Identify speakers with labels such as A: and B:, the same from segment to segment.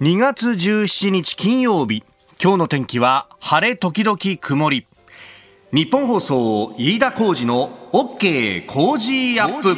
A: 2月17日金曜日。今日の天気は晴れ時々曇り。日本放送飯田浩二の OK 工事アップ。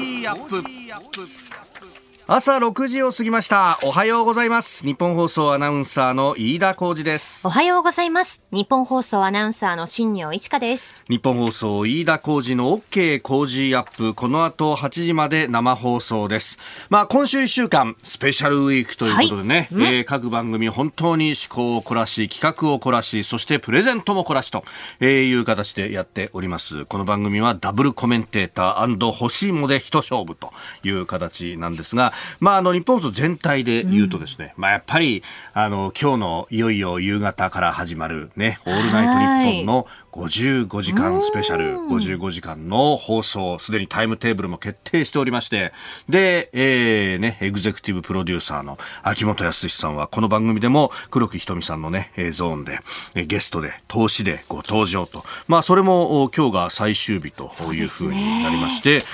A: 朝6時を過ぎました。おはようございます。日本放送アナウンサーの飯田浩二です。
B: おはようございます。日本放送アナウンサーの新業一華です。
A: 日本放送飯田浩二の OK 工事アップ。この後8時まで生放送です。まあ今週1週間スペシャルウィークということでね、はい、えー、各番組本当に趣向を凝らし企画を凝らしそしてプレゼントも凝らしという形でやっております。この番組はダブルコメンテーター欲しいもで一勝負という形なんですがまあ、あの、日本全体で言うとですね、うん、まあ、やっぱり、あの、今日のいよいよ夕方から始まるね、オールナイトニッポンの55時間スペシャル、55時間の放送、すでにタイムテーブルも決定しておりまして、で、えー、ね、エグゼクティブプロデューサーの秋元康さんは、この番組でも黒木瞳さんのね、ゾーンで、ゲストで、投資でご登場と。まあ、それも今日が最終日というふうになりまして、ね、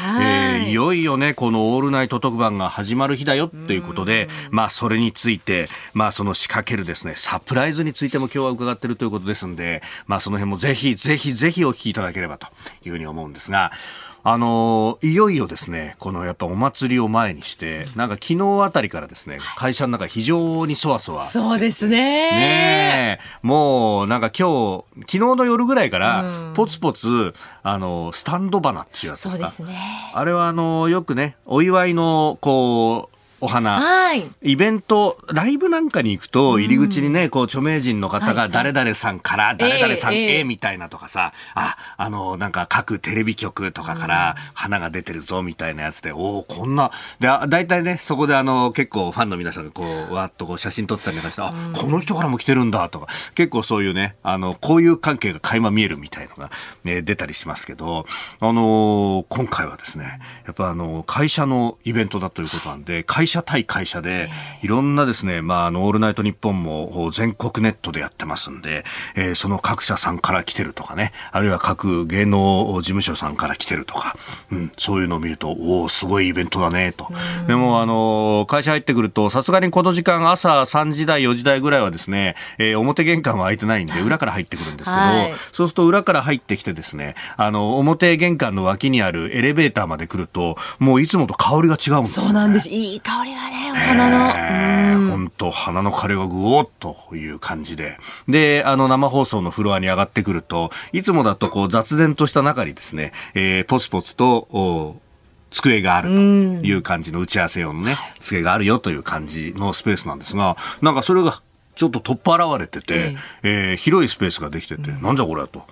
A: えー、いよいよね、このオールナイト特番が始まる日だよっていうことで、まあ、それについて、まあ、その仕掛けるですね、サプライズについても今日は伺っているということですんで、まあ、その辺もぜひひ、ぜひぜひお聞きいただければというふうに思うんですが、あのいよいよですね、このやっぱお祭りを前にして、なんか昨日あたりからですね、会社の中非常にそわそわ。
B: そうですね。
A: ねもうなんか今日、昨日の夜ぐらいから、ポツポツ、あの、スタンド花っていうやつですか。そうですね。あれはあの、よくね、お祝いの、こう、お花、はい、イベント、ライブなんかに行くと、入り口にね、こう、著名人の方が、誰々さんから、誰々さんへ、みたいなとかさ、あ、あの、なんか各テレビ局とかから花が出てるぞ、みたいなやつで、おおこんな、で、大体ね、そこであの、結構ファンの皆さんがこう、わっとこう、写真撮ったりとかして、あ、この人からも来てるんだ、とか、結構そういうね、あの、こういう関係が垣間見えるみたいのが、ね、出たりしますけど、あの今回はですね、やっぱあの、会社のイベントだということなんで、会会社対会社で、いろんなですね、まあ、あの、オールナイトニッポンも全国ネットでやってますんで、えー、その各社さんから来てるとかね、あるいは各芸能事務所さんから来てるとか、うん、そういうのを見ると、おおすごいイベントだね、と。でも、あの、会社入ってくると、さすがにこの時間、朝3時台、4時台ぐらいはですね、えー、表玄関は開いてないんで、裏から入ってくるんですけど、はい、そうすると裏から入ってきてですね、あの、表玄関の脇にあるエレベーターまで来ると、もういつもと香りが違うんですよ、
B: ね、そうなんです。いい香りがね、お花
A: の。本当、花の枯れがぐおっという感じで。で、あの、生放送のフロアに上がってくると、いつもだとこう雑然とした中にですね、えー、ポツポツと、机があるという感じの打ち合わせ用のね、机があるよという感じのスペースなんですが、なんかそれがちょっと取っ払われてて、えー、広いスペースができてて、なんじゃこれはと。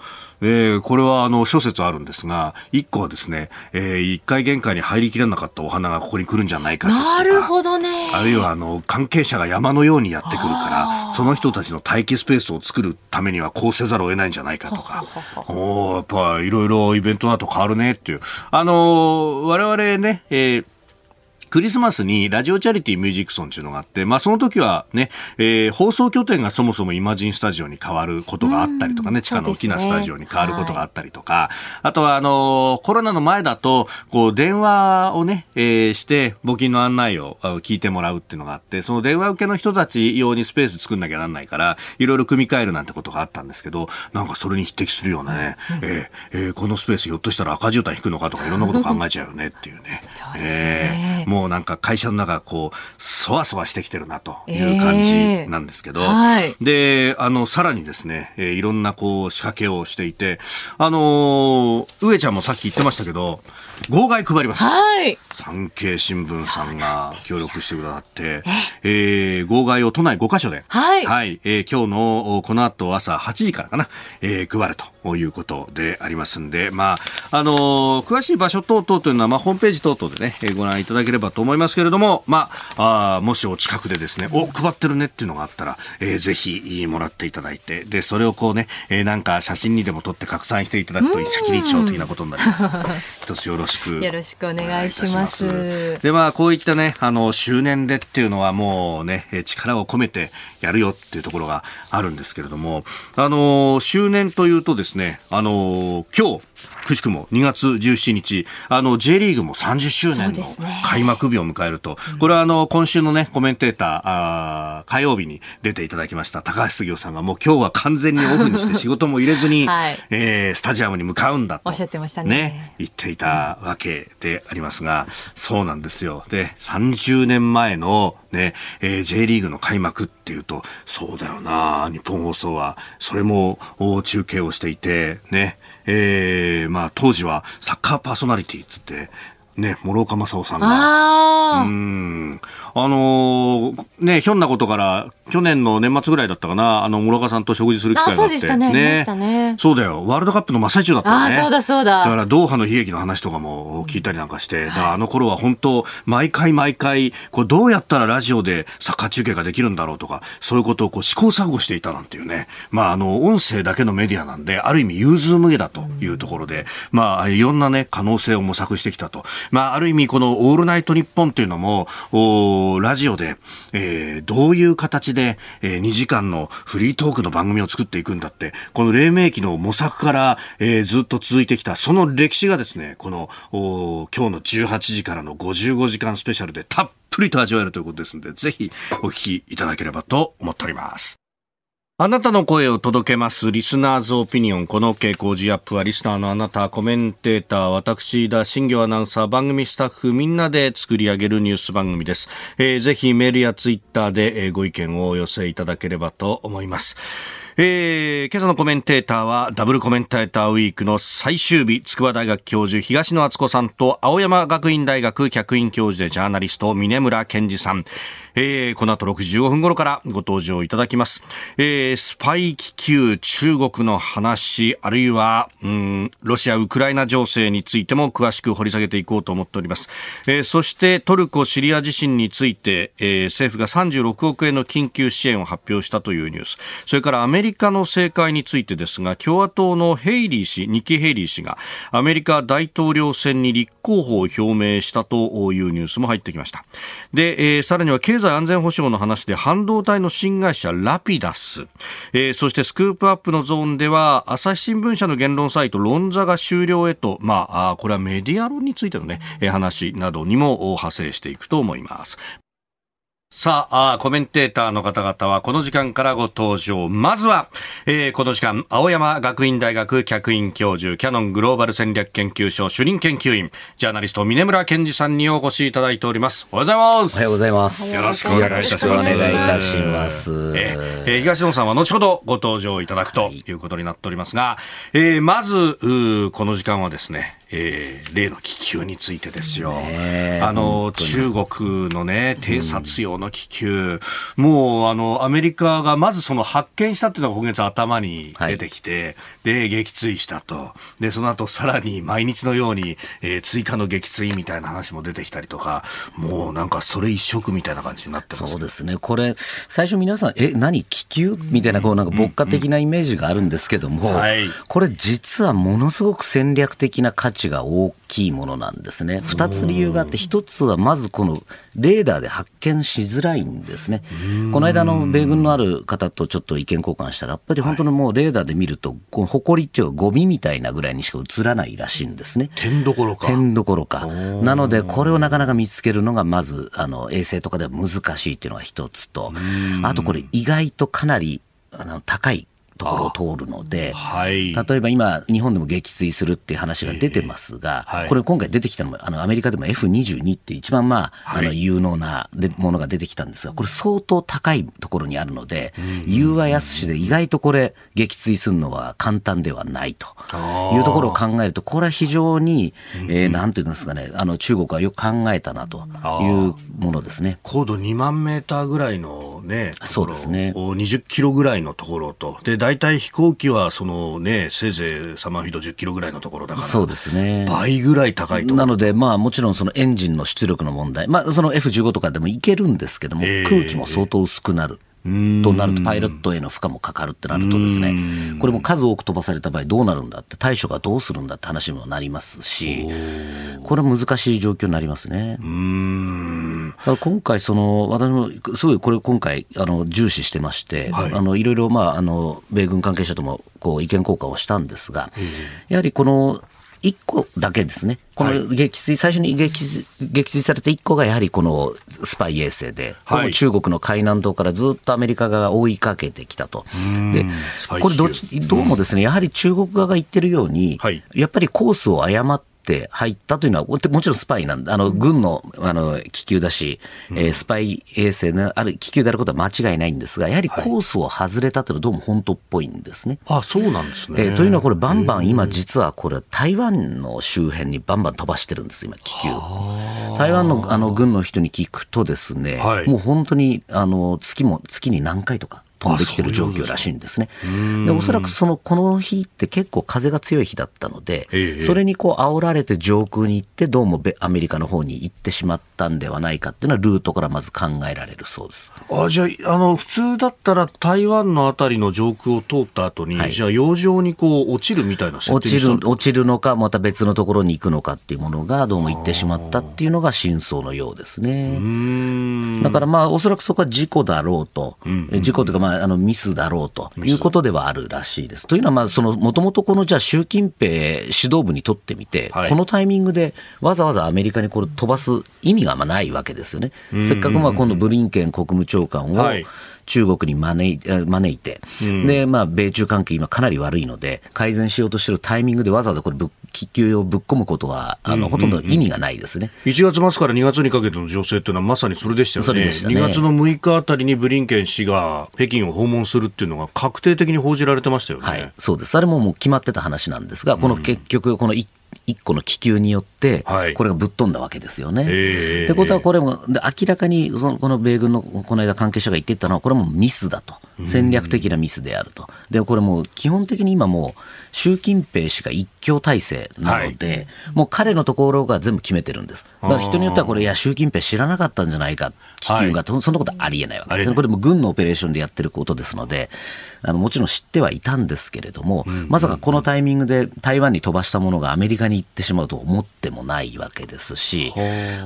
A: えー、これはあの諸説あるんですが、一個はですね、えー、一回玄関に入りきれなかったお花がここに来るんじゃないか
B: なるほどね。
A: あるいはあの関係者が山のようにやってくるから、その人たちの待機スペースを作るためにはこうせざるを得ないんじゃないかとか、おやっぱいろいろイベントだと変わるねっていう。あの我々ね、えークリスマスにラジオチャリティーミュージックソンっていうのがあって、まあその時はね、えー、放送拠点がそもそもイマジンスタジオに変わることがあったりとかね、地下の大きなスタジオに変わることがあったりとか、はい、あとはあのコロナの前だと、こう電話をね、えー、して募金の案内を聞いてもらうっていうのがあって、その電話受けの人たち用にスペース作んなきゃなんないから、いろいろ組み替えるなんてことがあったんですけど、なんかそれに匹敵するようなね、うん、えー、えー、このスペースひょっとしたら赤絨毯引くのかとかいろんなこと考えちゃうよねっていうね。
B: そうですね。
A: えー、もうなんか会社の中こうそわそわしてきてるなという感じなんですけど、えーはい、であのさらにですね、えー、いろんなこう仕掛けをしていてあの上ちゃんもさっき言ってましたけど号外配ります、はい、産経新聞さんが協力してくださって、えー、号外を都内5カ所で、はい、はい、えー、今日のこの後朝8時からかな、えー、配るということでありますんで、まあ、あのー、詳しい場所等々というのは、まあ、ホームページ等々でね、ご覧いただければと思いますけれども、まあ、あもしお近くでですね、お、配ってるねっていうのがあったら、えー、ぜひもらっていただいて、で、それをこうね、えー、なんか写真にでも撮って拡散していただくと一石二鳥的なことになります。一つよろしく。
B: よろしくお願いします。
A: で、まあ、こういったね、あの、周年でっていうのはもうね、力を込めてやるよっていうところがあるんですけれども、あの、周年というとですね、あの、今日、くしくも2月17日、あの、J リーグも30周年の開幕日を迎えると、ね、これはあの、今週のね、コメンテーター、あ火曜日に出ていただきました高橋杉雄さんがもう今日は完全にオフにして仕事も入れずに、はい、えー、スタジアムに向かうんだと。
B: おっしゃってましたね。
A: ね言っていたわけでありますが、そうなんですよ。で、30年前のね、えー、J リーグの開幕っていうと、そうだよな、日本放送は、それも中継をしていて、ね、えー、まあ当時はサッカーパーソナリティっつって、ね、諸岡正夫さんが。うん。あのー、ね、ひょんなことから、去年の年末ぐらいだったかな、あの、諸岡さんと食事する機会があって。そうでしたね。ねねそうだよ。ワールドカップの真っ最中だったよね。
B: あ、そうだそうだ。
A: だから、ドーハの悲劇の話とかも聞いたりなんかして、だあの頃は本当、毎回毎回、こう、どうやったらラジオでサッカー中継ができるんだろうとか、そういうことをこう試行錯誤していたなんていうね。まあ、あの、音声だけのメディアなんで、ある意味融通無下だというところで、まあ、いろんなね、可能性を模索してきたと。まあ、ある意味このオールナイトニッポンっていうのも、ラジオで、えー、どういう形で、えー、2時間のフリートークの番組を作っていくんだって、この黎明期の模索から、えー、ずっと続いてきた、その歴史がですね、この、今日の18時からの55時間スペシャルでたっぷりと味わえるということですので、ぜひお聞きいただければと思っております。あなたの声を届けます。リスナーズオピニオン。この傾向 G アップは、リスナーのあなた、コメンテーター、私、田新業アナウンサー、番組スタッフ、みんなで作り上げるニュース番組です。えー、ぜひメールやツイッターで、えー、ご意見をお寄せいただければと思います。えー、今朝のコメンテーターはダブルコメンテーターウィークの最終日筑波大学教授東野敦子さんと青山学院大学客員教授でジャーナリスト峰村健二さんえー、この後6時15分頃からご登場いただきます。えー、スパイ気球、中国の話、あるいは、うん、ロシア、ウクライナ情勢についても詳しく掘り下げていこうと思っております。えー、そしてトルコ、シリア地震について、えー、政府が36億円の緊急支援を発表したというニュース。それからアメリカの政界についてですが、共和党のヘイリー氏、ニッキー・ヘイリー氏がアメリカ大統領選に立候補を表明したというニュースも入ってきました。で、えー、さらには経済済安全保障の話で半導体の新会社ラピダス、えー、そしてスクープアップのゾーンでは朝日新聞社の言論サイト論座が終了へと、まあ、これはメディア論についてのね、話などにも派生していくと思います。さあコメンテーターの方々はこの時間からご登場。まずは、えー、この時間、青山学院大学客員教授、キャノングローバル戦略研究所主任研究員、ジャーナリスト、峰村健二さんにお越しいただいております。おはようございます。
C: おはようございます。
A: よろしくお願いいたします。お願いい
C: たします。
A: えー、えー、東野さんは後ほどご登場いただくということになっておりますが、えー、まず、この時間はですね、えー、例の気球についてですよ。あの、中国のね、偵察用の気球、うん、もう、あの、アメリカがまずその発見したっていうのが今月頭に出てきて、はい、で、撃墜したと。で、その後さらに毎日のように、えー、追加の撃墜みたいな話も出てきたりとか、もうなんかそれ一色みたいな感じになってます。
C: そうですね。これ、最初皆さん、え、何気球みたいな、こうなんか牧歌的なイメージがあるんですけども、はい、これ実はものすごく戦略的な価値が大きいものなんですね。二つ理由があって、一つはまずこのレーダーで発見しづらいんですね。この間の米軍のある方とちょっと意見交換したら、やっぱり本当にもうレーダーで見ると、この埃っていうゴミみたいなぐらいにしか映らないらしいんですね。
A: 点どころか。
C: 点どころか。なので、これをなかなか見つけるのがまず、あの、衛星とかでは難しいっていうのが一つと、あとこれ意外とかなりあの高いところを通るので、はい、例えば今、日本でも撃墜するっていう話が出てますが、えーはい、これ今回出てきたのも、あのアメリカでも F22 って一番まあ、あの有能なものが出てきたんですが、これ相当高いところにあるので、言うはやすしで意外とこれ撃墜するのは簡単ではないというところを考えると、これは非常に、えー、なんていうんですかね、あの中国はよく考えたなというものですね。
A: 高度2万メーターぐらいのね、
C: そうですね。
A: 20キロぐらいのところと、で、大体飛行機はそのね、せいぜいサマーフィード10キロぐらいのところだから、
C: そうですね。
A: 倍ぐらい高いと
C: なので、まあもちろんそのエンジンの出力の問題、まあその F15 とかでもいけるんですけども、空気も相当薄くなる。となると、パイロットへの負荷もかかるってなるとですね、これも数多く飛ばされた場合どうなるんだって、対処がどうするんだって話にもなりますし、これは難しい状況になりますね。今回、その、私もすごいこれ今回、あの、重視してまして、はい、あの、いろいろ、まあ、あの、米軍関係者とも、こう、意見交換をしたんですが、やはりこの、1個だけですね。この撃墜、最初に撃墜された1個がやはりこのスパイ衛星で、はい、中国の海南島からずっとアメリカ側が追いかけてきたと。で、これどどうもですね、やはり中国側が言ってるように、はい、やっぱりコースを誤って、って入ったというのは、もちろんスパイなんだ。あの、軍の、あの、気球だし、うん、えー、スパイ衛星のある気球であることは間違いないんですが、やはりコースを外れたというのはどうも本当っぽいんですね。
A: あ、そうなんですね。
C: えー、というのはこれ、バンバン今実はこれ、台湾の周辺にバンバン飛ばしてるんです、今、気球。台湾のあの軍の人に聞くとですね、はい、もう本当に、あの、月も、月に何回とか。飛んできてる状況らしいんですね。でおそらくそのこの日って結構風が強い日だったので、それにこう煽られて上空に行って、どうもアメリカの方に行ってしまったんではないかっていうのは、ルートからまず考えられるそうです。
A: あじゃああの、普通だったら台湾のあたりの上空を通った後に、はい、じゃあ、洋上にこう落ちるみたいな
C: 落ちる落ちるのか、また別のところに行くのかっていうものが、どうも行ってしまったっていうのが真相のようですね。だからまあ、おそらくそこは事故だろうと、うんうん、事故というか、まあ、あのミスだろうということではあるらしいです。というのは、まあ、その、もともとこの、じゃあ、習近平指導部にとってみて、はい、このタイミングでわざわざアメリカにこれ飛ばす意味がまあないわけですよね。せっかくまあ今度ブリンケン国務長官を、はい中国に招い招いて、うん、で、まあ、米中関係今かなり悪いので、改善しようとしているタイミングでわざわざこれ気球をぶっ込むことは、あの、ほとんど意味がないですね。
A: 1月末から2月にかけての情勢っていうのはまさにそれでしたよね。それでしたね。2月の6日あたりにブリンケン氏が北京を訪問するっていうのが確定的に報じられてましたよね。
C: はい、そうです。あれももう決まってた話なんですが、この結局、この1一個の気球によって、これがぶっ飛んだわけですよね。はい、ってことは、これも明らかにそのこの米軍のこの間関係者が言っていたのは、これもミスだと、戦略的なミスであると、でこれもう基本的に今もう、習近平氏が一強体制なので、はい、もう彼のところが全部決めてるんです。だから人によってはこれ、いや、習近平知らなかったんじゃないか、気球が、はい、そんなことありえないわけですね。これも軍のオペレーションでやってることですので、あのもちろん知ってはいたんですけれども、まさかこのタイミングで台湾に飛ばしたものがアメリカに行ってしまうと思ってもないわけですし、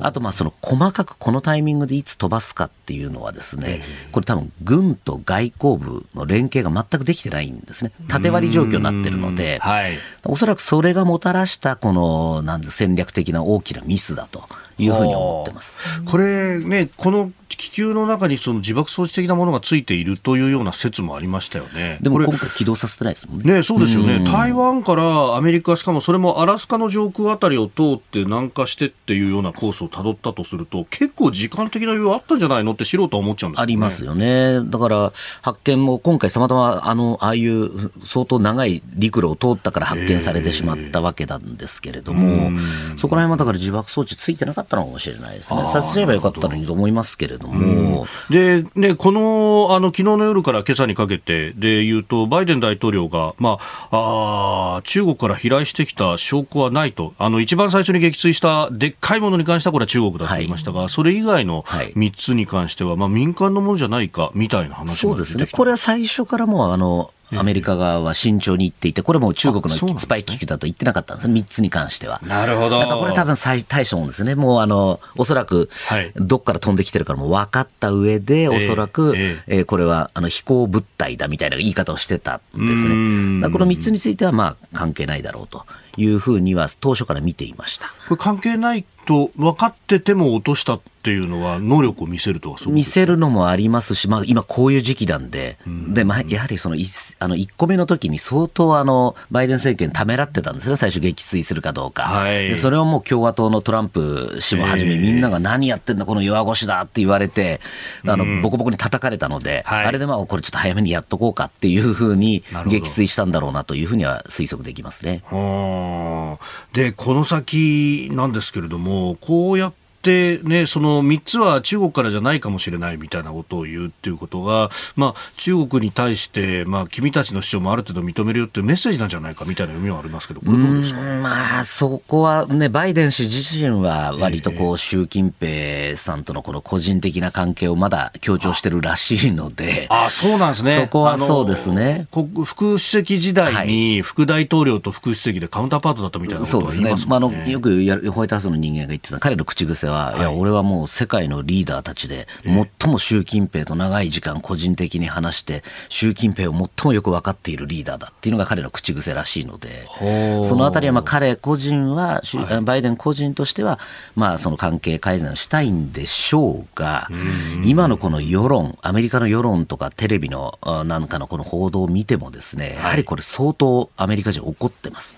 C: あとまあその細かくこのタイミングでいつ飛ばすかっていうのはですね、これ多分軍と外交部の連携が全くできてないんですね。縦割り状況になってるので、はい、おそらくそれがもたらしたこのなん戦略的な大きなミスだというふうに思ってます。
A: これね、この気球の中にその自爆装置的なものがついているというような説もありましたよね。
C: でも今回起動させてないですもんね。
A: ねそうですよね。台湾からアメリカ、しかもそれもアラスカの上空あたりを通って南下してっていうようなコースをたどったとすると、結構時間的な余裕あったんじゃないのって素人は思っちゃうんです、ね、
C: ありますよね。だから発見も今回たまたまあの、ああいう相当長い陸路を通ったから発見されてしまったわけなんですけれども、そこら辺はだから自爆装置ついてなかったのかもしれないですね。撮影すればよかったのにと思いますけれども。も、
A: うん、で、ね、この、あの、昨日の夜から今朝にかけてで言うと、バイデン大統領が、まあ、あ中国から飛来してきた証拠はないと、あの、一番最初に撃墜したでっかいものに関してはこれは中国だと言いましたが、はい、それ以外の3つに関しては、まあ、民間のものじゃないか、みたいな話
C: そうですね。これは最初からもう、あの、アメリカ側は慎重に言っていて、これも中国のスパイ気球だと言ってなかったんですね、3つに関しては。
A: なるほど。
C: だからこれ多分最対処ですね、もうあの、おそらく、どっから飛んできてるからも分かった上で、おそらく、えこれはあの飛行物体だみたいな言い方をしてたんですね。この3つについてはまあ関係ないだろうというふうには当初から見ていました。
A: これ関係ないと分かってても落としたっていうのは、能力を見せるとは
C: 見せるのもありますし、まあ、今、こういう時期なんで、うん、でまあ、やはりその 1, あの1個目の時に相当あの、バイデン政権、ためらってたんですね、最初、撃墜するかどうか、はい、でそれをもう共和党のトランプ氏もはじめ、みんなが何やってんだ、この弱腰だって言われて、あの、うん、ボコボコに叩かれたので、はい、あれでまあ、これちょっと早めにやっとこうかっていうふうに、撃墜したんだろうなというふうには推測できますね。
A: で、この先なんですけれど。も、こうやってで、ね、その3つは中国からじゃないかもしれないみたいなことを言うっていうことが、まあ、中国に対して、まあ、君たちの主張もある程度認めるよっていうメッセージなんじゃないかみたいな読みはありますけど、これどうですか？
C: まあ、そこはね、バイデン氏自身は割とこう、習近平さんとのこの個人的な関係をまだ強調してるらしいので、
A: あそうなんですね。
C: そこはそうですね。
A: 副主席時代に副大統領と副主席でカウンターパートだったみたいなこと
C: は言いますね。そうですね。まあ、あのよくホワイトハウスの人間が言ってた彼の口癖はは、い、や、俺はもう世界のリーダーたちで、最も習近平と長い時間個人的に話して、習近平を最もよく分かっているリーダーだっていうのが彼の口癖らしいので、そのあたりはまあ彼個人は、バイデン個人としては、まあその関係改善をしたいんでしょうが、今のこの世論、アメリカの世論とかテレビのなんかのこの報道を見てもですね、やはりこれ相当アメリカ人怒ってます。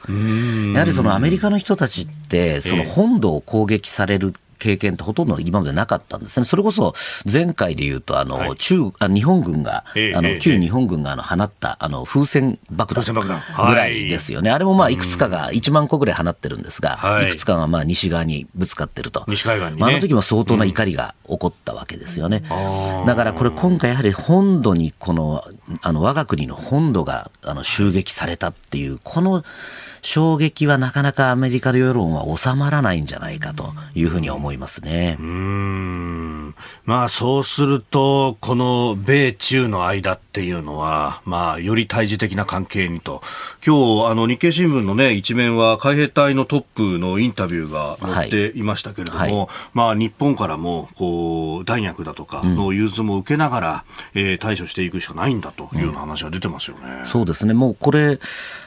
C: やはりそのアメリカの人たちって、その本土を攻撃される経験ってほとんど今までなかったんですね。それこそ前回で言うと、あの、はい、中、あ日本軍が、えー、あの、旧日本軍があの放った、あの、風船爆弾ぐらいですよね。はい、あれもまあ、いくつかが1万個ぐらい放ってるんですが、はい、いくつかがまあ、西側にぶつかってると。
A: 西海岸に、ね、
C: まあ、あの時も相当な怒りが起こったわけですよね。うん、だからこれ今回やはり本土にこの、あの、我が国の本土が、あの、襲撃されたっていう、この、衝撃はなかなかアメリカの世論は収まらないんじゃないかというふうに思いますね。
A: うんまあそうすると、この米中の間っていうのは、まあより対峙的な関係にと。今日、あの日経新聞のね、一面は海兵隊のトップのインタビューが載っていましたけれども、はいはい、まあ日本からも、こう、弾薬だとかの融通も受けながら、うん、えー、対処していくしかないんだというような話が出てますよね。
C: うん、そうですね。もうこれ、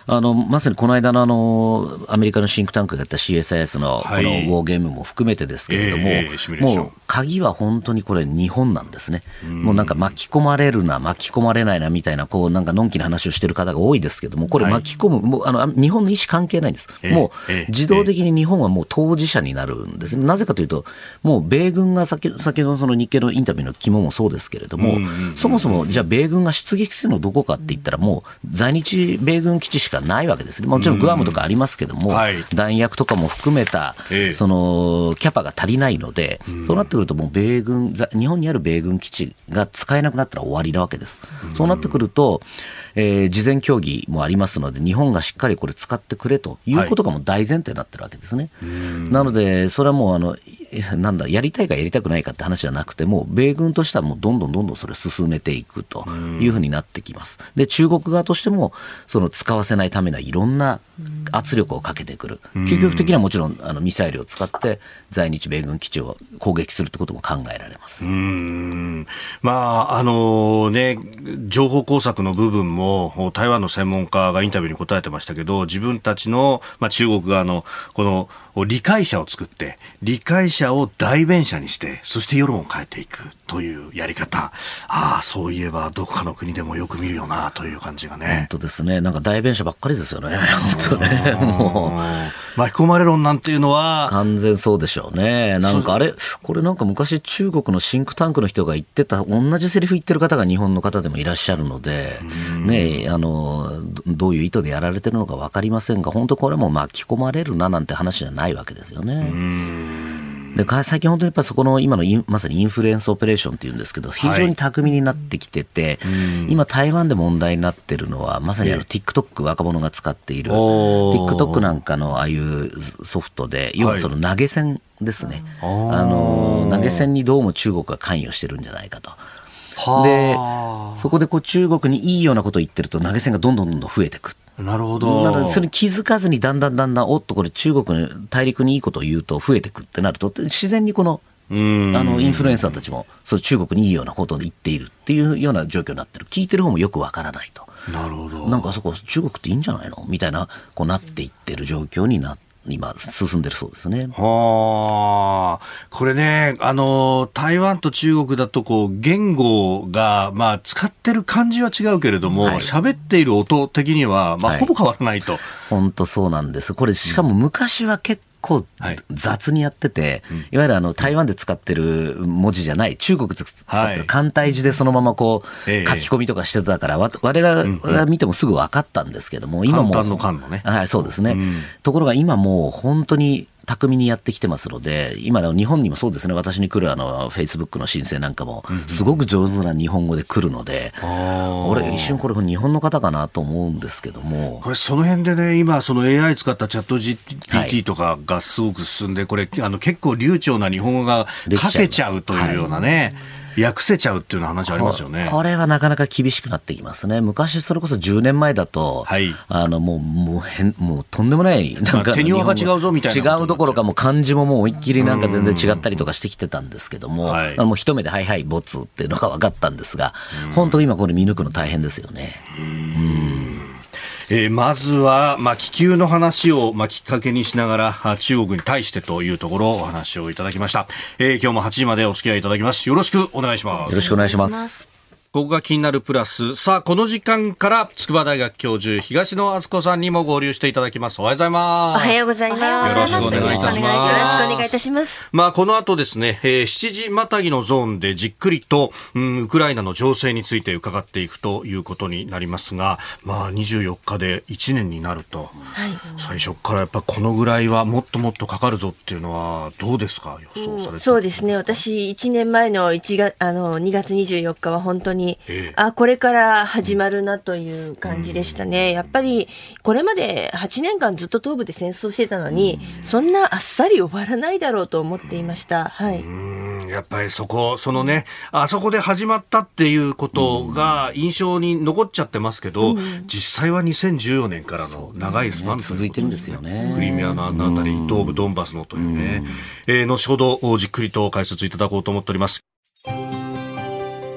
C: あの、まさにこの間のあの、アメリカのシンクタンクがやった CSIS のこのウォーゲームも含めてですけれども、はいえー、もう鍵は本当にこれ日本なんですね。もうなんか巻き込まれるな、巻き込まれないなみたいな、こうなんかのんきな話をしてる方が多いですけども、これ巻き込む、もうあの、日本の意思関係ないんです。もう自動的に日本はもう当事者になるんですね。なぜかというと、もう米軍が先先ほどその日経のインタビューの肝もそうですけれども、そもそもじゃあ米軍が出撃するのどこかって言ったら、もう在日米軍基地しかないわけですね。もちろんグアムとかありますけども、はい、弾薬とかも含めた、そのキャパが足りないので、そうなってくるともう米軍、日本にある米軍基地が使えなくなったら終わりなわけです。そうなってくると、えー、事前協議もありますので、日本がしっかりこれ使ってくれということがもう大前提になってるわけですね。はい、なので、それはもうあの、なんだ、やりたいかやりたくないかって話じゃなくて、もう米軍としてはもうどんどんどんどんそれ進めていくというふうになってきます。で、中国側としても、その使わせないためのいろんな圧力をかけてくる。究極的にはもちろんあのミサイルを使って在日米軍基地を攻撃するってことも考えられますうん。
A: まあ、あのね、情報工作の部分も台湾の専門家がインタビューに答えてましたけど、自分たちの、まあ、中国側のこの理解者を作って、理解者を代弁者にして、そして世論を変えていくというやり方。ああ、そういえばどこかの国でもよく見るよなという感じがね。
C: 本当ですね。なんか代弁者ばっかりですよね。本当ね。も
A: う。巻き込まれ論なんていうのは。
C: 完全そうでしょうね。なんかあれ、これなんか昔中国のシンクタンクの人が言ってた、同じセリフ言ってる方が日本の方でもいらっしゃるので、ねあの、どういう意図でやられてるのか分かりませんが、本当これも巻き込まれるななんて話じゃないわけですよね。で最近本当にやっぱそこの今のまさにインフルエンスオペレーションっていうんですけど非常に巧みになってきてて、はい、今台湾で問題になってるのはまさにあの TikTok 若者が使っている TikTok なんかのああいうソフトで要はその投げ銭ですね、はい、あの投げ銭にどうも中国が関与してるんじゃないかと。でそこでこう中国にいいようなことを言ってると投げ銭がどんどんどんどん増えてく
A: なるほど。
C: なので、それに気づかずにだんだんだんだん、おっと、これ中国の大陸にいいことを言うと増えてくってなると、自然にこの、あの、インフルエンサーたちも、そう中国にいいようなことを言っているっていうような状況になってる。聞いてる方もよくわからないと。
A: なるほど。
C: なんかそこ、中国っていいんじゃないの？みたいな、こうなっていってる状況になって今、進んでるそうですね。
A: はあ。これね、あの、台湾と中国だと、こう、言語が、まあ、使ってる感じは違うけれども、喋、はい、っている音的には、まあ、ほぼ変わらないと。
C: 本当そうなんです。これ、しかも昔は結構雑にやってて、はい、いわゆるあの台湾で使ってる文字じゃない、中国で使ってる簡体字でそのままこう、書き込みとかしてたから、我々が見てもすぐ分かったんですけども、今も、はい、そうですね。ところが今もう本当に巧みにやってきてますので、今の日本にもそうですね、私に来るあの、フェイスブックの申請なんかも、すごく上手な日本語で来るので、うんうん、俺、一瞬これ、日本の方かなと思うんですけども。
A: これ、その辺でね、今、その AI 使ったチャット GPT とかがすごく進んで、これ、あの結構流暢な日本語が書けちゃうというようなね。訳せちゃうっていう話ありますよね
C: これはなかなか厳しくなってきますね。昔、それこそ10年前だと、はい、あのもう、もう変、もうとんでもない、
A: なんか、手にが違うぞみたい
C: な。違うどころか、もう漢字ももう思いっきりなんか全然違ったりとかしてきてたんですけども、はい、もう一目で、はいはい、ボツっていうのが分かったんですが、本当、今、これ見抜くの大変ですよね。うん
A: えー、まずは、まあ、気球の話を、まあ、きっかけにしながら中国に対してというところをお話をいただきました、えー、今日も8時までお付き合いいただきます。よろしくお願いします。
C: よろしくお願いします。
A: ここが気になるプラス。さあ、この時間から筑波大学教授、東野敦子さんにも合流していただきます。おはようございます。
D: おはようございま
A: す。よろしくお願いいたします。よろしく
D: お願いいたします。
A: まあ、この後ですね、えー、7時またぎのゾーンでじっくりと、うん、ウクライナの情勢について伺っていくということになりますが、まあ、24日で1年になると、はい、最初からやっぱこのぐらいはもっともっとかかるぞっていうのは、どうですか、予想されて、うん、
D: そうですね。私、1年前の1月、あの、2月24日は本当に、えー、あ、これから始まるなという感じでしたね。やっぱり、これまで8年間ずっと東部で戦争してたのに、そんなあっさり終わらないだろうと思っていました。はい。
A: やっぱりそこ、そのね、あそこで始まったっていうことが印象に残っちゃってますけど、実際は2014年からの長いスパン、
C: ね、続いてるんですよね。
A: クリミアのあの辺り、東部ドンバスのというね、えー、後ほどじっくりと解説いただこうと思っております。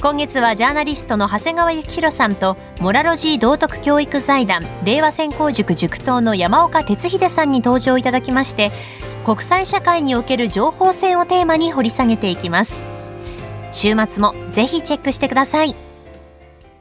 B: 今月はジャーナリストの長谷川幸洋さんとモラロジー道徳教育財団令和専攻塾塾頭の山岡鉄秀さんに登場いただきまして国際社会における情報戦をテーマに掘り下げていきます。週末もぜひチェックしてください。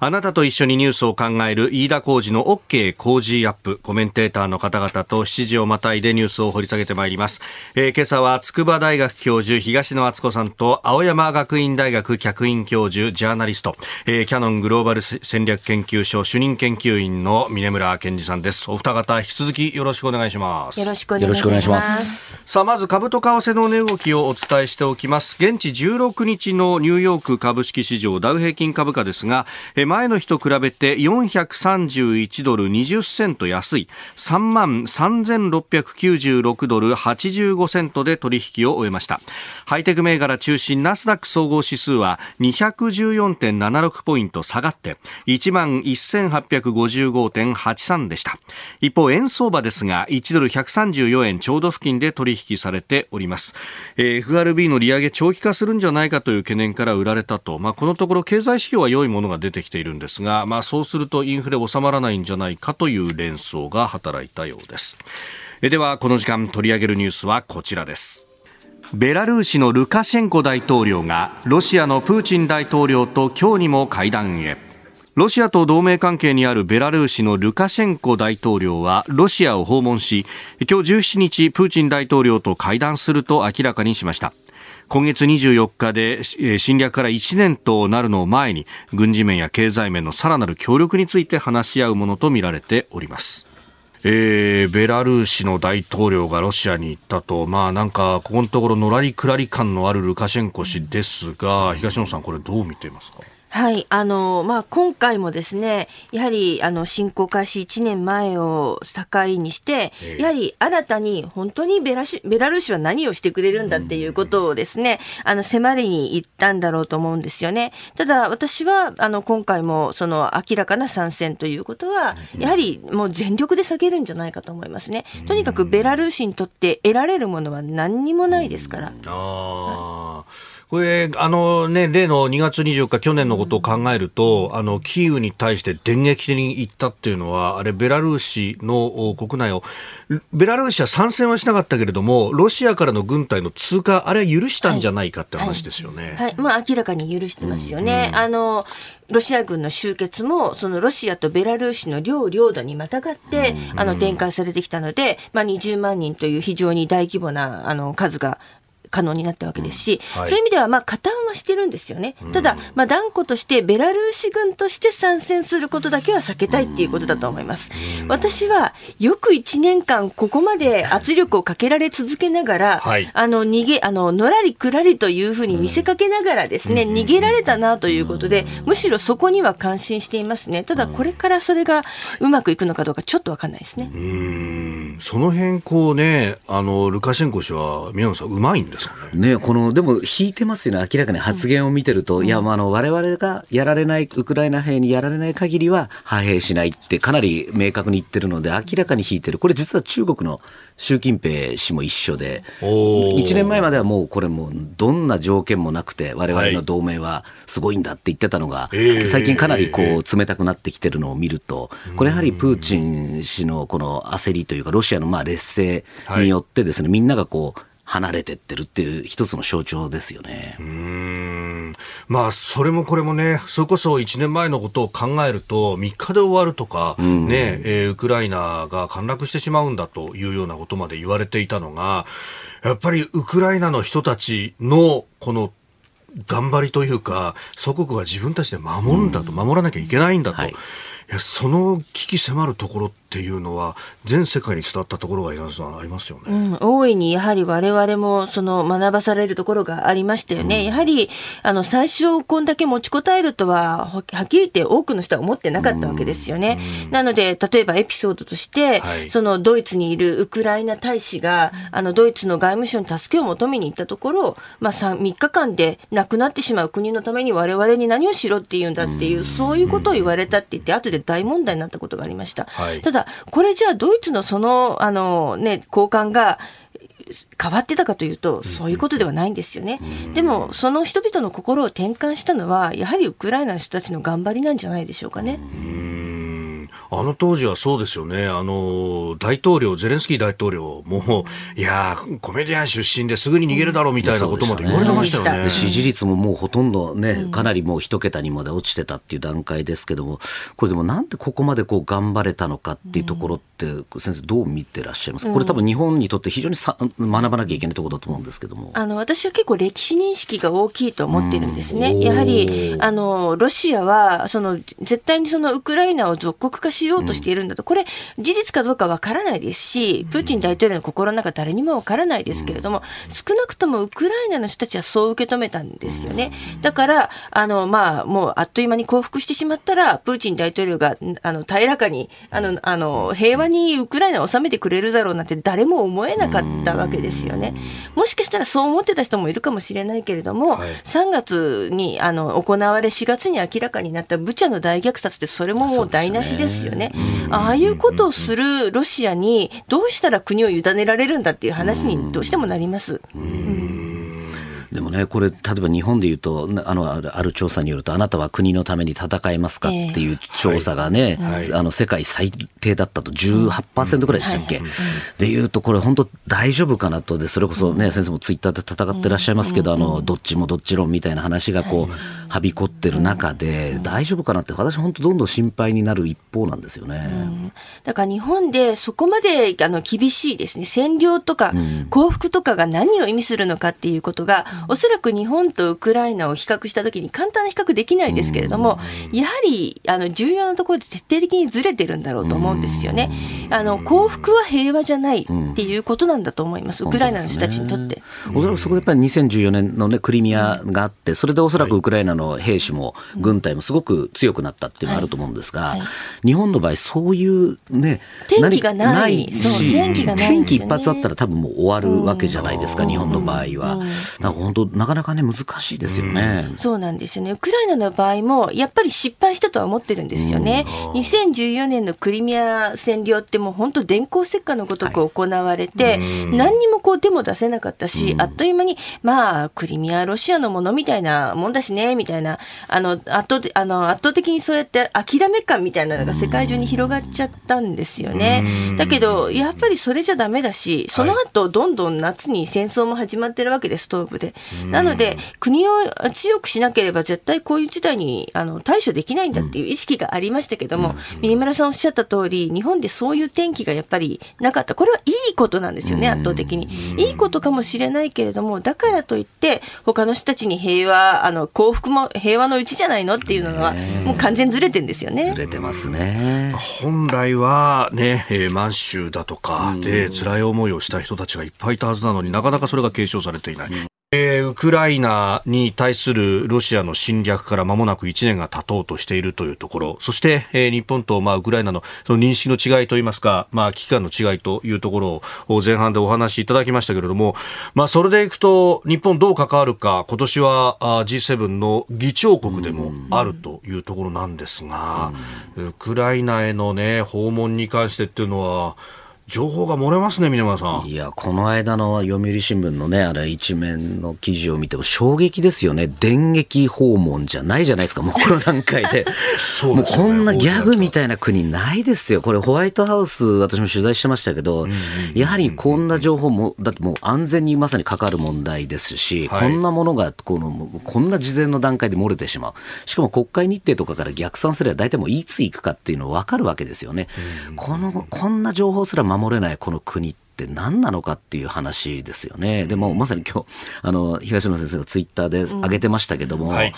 A: あなたと一緒にニュースを考える飯田浩二の OK 工事アップコメンテーターの方々と7時をまたいでニュースを掘り下げてまいります、えー、今朝は筑波大学教授東野敦子さんと青山学院大学客員教授ジャーナリスト、えー、キャノングローバル戦略研究所主任研究員の峰村健二さんです。お二方引き続きよろしくお願いします。
D: よろしくお願いします。
A: さあまず株と為替の値動きをお伝えしておきます。現地16日のニューヨーク株式市場ダウ平均株価ですが、えー前の日と比べて431ドル20セント安い。3万3696ドル85セントで取引を終えました。ハイテク銘柄中心ナスダック総合指数は214.76ポイント下がって11,855.83でした。一方円相場ですが1ドル134円ちょうど付近で取引されております、えー、FRB の利上げ長期化するんじゃないかという懸念から売られたと、まあ、このところ経済指標は良いものが出てきているんですが、まあ、そうするとインフレ収まらないんじゃないかという連想が働いたようです。ではこの時間取り上げるニュースはこちらです。ベラルーシのルカシェンコ大統領がロシアのプーチン大統領と今日にも会談へ。ロシアと同盟関係にあるベラルーシのルカシェンコ大統領はロシアを訪問し今日17日プーチン大統領と会談すると明らかにしました。今月24日で侵略から1年となるのを前に軍事面や経済面のさらなる協力について話し合うものとみられております。えー、ベラルーシの大統領がロシアに行ったと、まあなんか、ここのところ、のらりくらり感のあるルカシェンコ氏ですが、東野さん、これ、どう見ていますか？
D: はい、あの、まあ、今回もですね、やはり、あの、侵攻開始1年前を境にして、えー、やはり新たに本当にベラシベラルーシは何をしてくれるんだっていうことをですね、あの、迫りに行ったんだろうと思うんですよね。ただ、私は、あの、今回も、その、明らかな参戦ということは、やはり、もう全力で避けるんじゃないかと思いますね。とにかく、ベラルーシにとって得られるものは何にもないですから。あ
A: あ。はいこれ、あのね、例の2月24日、去年のことを考えると、あの、キーウに対して電撃的に行ったっていうのは、あれ、ベラルーシの国内を、ベラルーシは参戦はしなかったけれども、ロシアからの軍隊の通過、あれは許したんじゃないかって話ですよね。はい、
D: はい。はい、まあ、明らかに許してますよね。うん、あの、ロシア軍の集結も、そのロシアとベラルーシの両領土にまたがって、あの、展開されてきたので、まあ、20万人という非常に大規模な、あの、数が可能になったわけですし、うん。はい、そういう意味ではまあ加担はしてるんですよね。ただ、まあ、断固としてベラルーシ軍として参戦することだけは避けたいっていうことだと思います。私はよく1年間ここまで圧力をかけられ続けながら、はい、あの逃げあののらりくらりというふうに見せかけながらですね、逃げられたなということで、むしろそこには感心していますね。ただこれからそれがうまくいくのかどうかちょっとわかんないですね。
A: うん。その辺こうね、あのルカシェンコ氏は宮野さんうまいんですか
C: ね。ねこのでも引いてますよね。明らかに発言を見てると、うん、いやあの我々がやられないウクライナ兵にやられない限りは派兵しないってかなり明確に言ってるので明らかに引いてる。これ実は中国の習近平氏も一緒で、1年前まではもうこれもうどんな条件もなくて、われわれの同盟はすごいんだって言ってたのが、最近かなりこう冷たくなってきてるのを見ると、これやはりプーチン氏のこの焦りというか、ロシアのまあ劣勢によってですね、みんながこう、離れてってるっていう一つの象徴ですよね。
A: うんまあ、それもこれもね、それこそ1年前のことを考えると、3日で終わるとか、ね、えー、ウクライナが陥落してしまうんだというようなことまで言われていたのが、やっぱりウクライナの人たちのこの頑張りというか、祖国は自分たちで守るんだと、守らなきゃいけないんだと。はいいやその危機迫るところっていうのは全世界に伝わったところがありますよね、
D: うん、大いにやはり我々もその学ばされるところがありましたよね、うん、やはりあの最初こんだけ持ちこたえるとははっきり言って多くの人は思ってなかったわけですよね、うん、なので例えばエピソードとして、はい、そのドイツにいるウクライナ大使があのドイツの外務省に助けを求めに行ったところ、まあ、3, 3日間で亡くなってしまう国のために我々に何をしろっていうんだっていう、そういうことを言われたって言って後でで大問題になったことがありました。はい、ただ、これじゃあドイツのその、あのね、高官が、変わってたかというと、そういうことではないんですよね。でも、その人々の心を転換したのは、やはりウクライナの人たちの頑張りなんじゃないでしょうかね。
A: あの当時はそうですよね。あの、大統領、ゼレンスキー大統領も、いやコメディアン出身ですぐに逃げるだろうみたいなことまで言われてましたよね。
C: 支持率ももうほとんどね、かなりもう一桁にまで落ちてたっていう段階ですけども、これでもなんでここまでこう頑張れたのかっていうところって、先生どう見てらっしゃいます？か、これ多分日本にとって非常にさ学ばなきゃいけないところだと思うんですけども。
D: あの、私は結構歴史認識が大きいと思ってるんですね。やはり、あの、ロシアは、その、絶対にそのウクライナを属国化しようとしているんだと、これ、事実かどうかわからないですし、プーチン大統領の心の中、誰にもわからないですけれども、少なくともウクライナの人たちはそう受け止めたんですよね。だから、あの、まあ、もうあっという間に降伏してしまったら、プーチン大統領が、あの、平らかに、あの、あの、平和にウクライナを治めてくれるだろうなんて誰も思えなかったわけですよね。もしかしたらそう思ってた人もいるかもしれないけれども、はい、3月にあの行われ、4月に明らかになったブチャの大虐殺って、それももう台無しですよね。ああいうことをするロシアにどうしたら国を委ねられるんだっていう話にどうしてもなります。うん
C: でもね、これ、例えば日本でいうと、あの、ある調査によると、あなたは国のために戦えますかっていう調査がね、えーはい、あの、世界最低だったと18%ぐらいでしたっけ、うんはい、でいうと、これ本当大丈夫かなと、で、それこそね、先生もツイッターで戦ってらっしゃいますけど、あの、どっちもどっち論みたいな話がこう、はびこってる中で、大丈夫かなって、私本当どんどん心配になる一方なんですよね。うん、
D: だから日本でそこまであの厳しいですね、占領とか降伏とかが何を意味するのかっていうことが、おそらく日本とウクライナを比較したときに簡単な比較できないですけれども、やはりあの重要なところで徹底的にずれてるんだろうと思うんですよね。あの幸福は平和じゃないっていうことなんだと思います、ウクライナの人たちにとって。
C: おそらくそこでやっぱり2014年の、ね、クリミアがあって、それでおそらくウクライナの兵士も軍隊もすごく強くなったっていうのがあると思うんですが、はいはい、日本の場合、そういうね、
D: 天気がない。
C: し、天気がない、ね、天気一発あったら多分もう終わるわけじゃないですか、日本の場合は。本当なかなかね、難しいですよね、
D: うん、そうなんですよね。ウクライナの場合も、やっぱり失敗したとは思ってるんですよね。うん、2014年のクリミア占領ってもう本当電光石火のごとく行われて、はい、何にもこう手も出せなかったし、あっという間に、まあ、クリミアロシアのものみたいなもんだしね、みたいな、あの、圧倒あの圧倒的にそうやって諦め感みたいなのが世界中に広がっちゃったんですよね。だけど、やっぱりそれじゃダメだし、その後、どんどん夏に戦争も始まってるわけです、東部で。なので、国を強くしなければ絶対こういう事態にあの対処できないんだっていう意識がありましたけども、うん、村さんおっしゃった通り、日本でそういう天気がやっぱりなかった。これはいいことなんですよね、圧倒的に。いいことかもしれないけれども、だからといって、他の人たちに平和、あの幸福も平和のうちじゃないのっていうのは、もう完全ずれてんですよね。
C: ずれてますね。
A: 本来はね、えー、満州だとかで辛い思いをした人たちがいっぱいいたはずなのになかなかそれが継承されていない。えー、ウクライナに対するロシアの侵略から間もなく1年が経とうとしているというところ、そして、えー、日本と、まあ、ウクライナのその認識の違いといいますか、まあ、危機感の違いというところを前半でお話しいただきましたけれども、まあ、それでいくと、日本どう関わるか、今年は G7 の議長国でもあるというところなんですが、ウクライナへのね、訪問に関してっていうのは、情報が漏れますね、峰村さ
C: ん。いや、この間の読売新聞のね、あれ一面の記事を見ても衝撃ですよね。電撃訪問じゃないじゃないですか、もうこの段階で。そう、ね、もうこんなギャグみたいな国ないですよ。これホワイトハウス、私も取材してましたけど、やはりこんな情報も、だってもう安全にまさにかかる問題ですし、はい、こんなものがこの、こんな事前の段階で漏れてしまう。しかも国会日程とかから逆算すれば大体もういつ行くかっていうの分かるわけですよね。この、こんな情報すら守れないこの国って何なのかっていう話ですよね。でもまさに今日、あの、東野先生がツイッターで上げてましたけども、うんはい、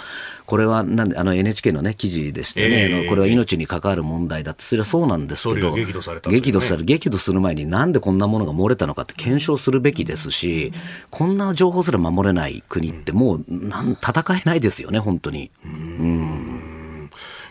C: これはなんで、あの NHK のね、記事でしてね、えー、これは命に関わる問題だって、それはそうなんですけど、
A: 激怒された、
C: ね、激怒され激怒する前になんでこんなものが漏れたのかって検証するべきですし、こんな情報すら守れない国ってもう、なん戦えないですよね、本当に。うん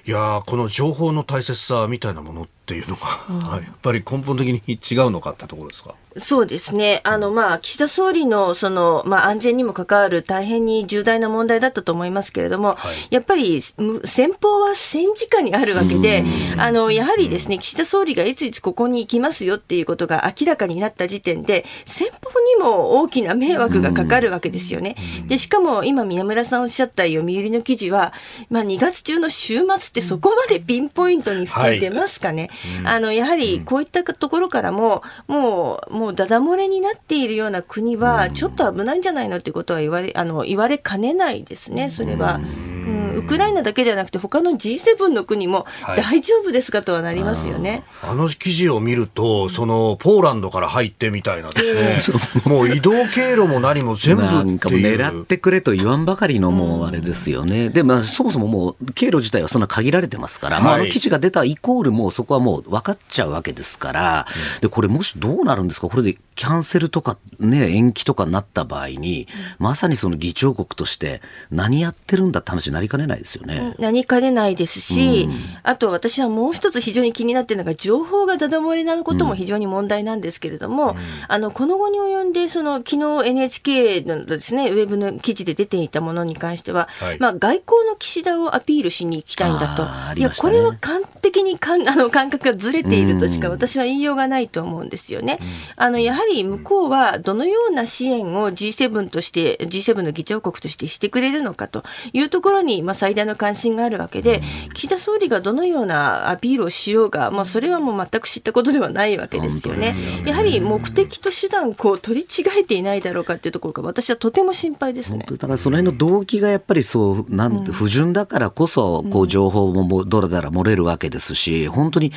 A: いやこの情報の大切さみたいなものっていうのが、うん、やっぱり根本的に違うのかってところですか？
D: そうですね。あの、まあ、岸田総理の、その、まあ、安全にも関わる大変に重大な問題だったと思いますけれども、はい、やっぱり、先方は戦時下にあるわけで、あの、やはりですね、岸田総理がいついつここに行きますよっていうことが明らかになった時点で、先方にも大きな迷惑がかかるわけですよね。で、しかも、今、宮村さんおっしゃった読売の記事は、まあ、2月中の週末ってそこまでピンポイントに普及出ますかね。はい、あの、やはり、こういったところからも、もう、もうもうダダ漏れになっているような国は、ちょっと危ないんじゃないのってことは言われあの言われかねないですね、それは。うん、ウクライナだけではなくて、他の G7 の国も大丈夫ですかとはなりますよね、
A: はい、あの記事を見ると、そのポーランドから入ってみたいなですね、えー、もう移動経路も何も全部なんかも
C: 狙ってくれと言わんばかりのもうあれですよね、でまあ、そもそももう経路自体はそんな限られてますから、はい、まあ、あの記事が出たイコール、もうそこはもう分かっちゃうわけですから、でこれ、もしどうなるんですか、これでキャンセルとか、ね、延期とかになった場合に、まさにその議長国として何やってるんだって話になりかねないですよね。
D: なりかねないですし、うん、あと私はもう一つ非常に気になっているのが、情報がだだ漏れなことも非常に問題なんですけれども、うん、あのこの後に及んで、その昨日 NHK のですね、ウェブの記事で出ていたものに関しては、はい、まあ、外交の岸田をアピールしに行きたいんだと、ね、いや、これは完璧にかん あの感覚がずれているとしか私は言いようがないと思うんですよね。うん、あのやはり向こうはどのような支援を G7 として、G7 の議長国としてしてくれるのかというところに、まあ、最大の関心があるわけで、岸田総理がどのようなアピールをしようが、まあ、それはもう全く知ったことではないわけですよね。よね。やはり目的と手段こう取り違えていないだろうかというところが、私はとても心配ですね。
C: だからその辺の動機がやっぱりそうなん。不純だからこそ、こう情報もどれだら漏れるわけですし、本当に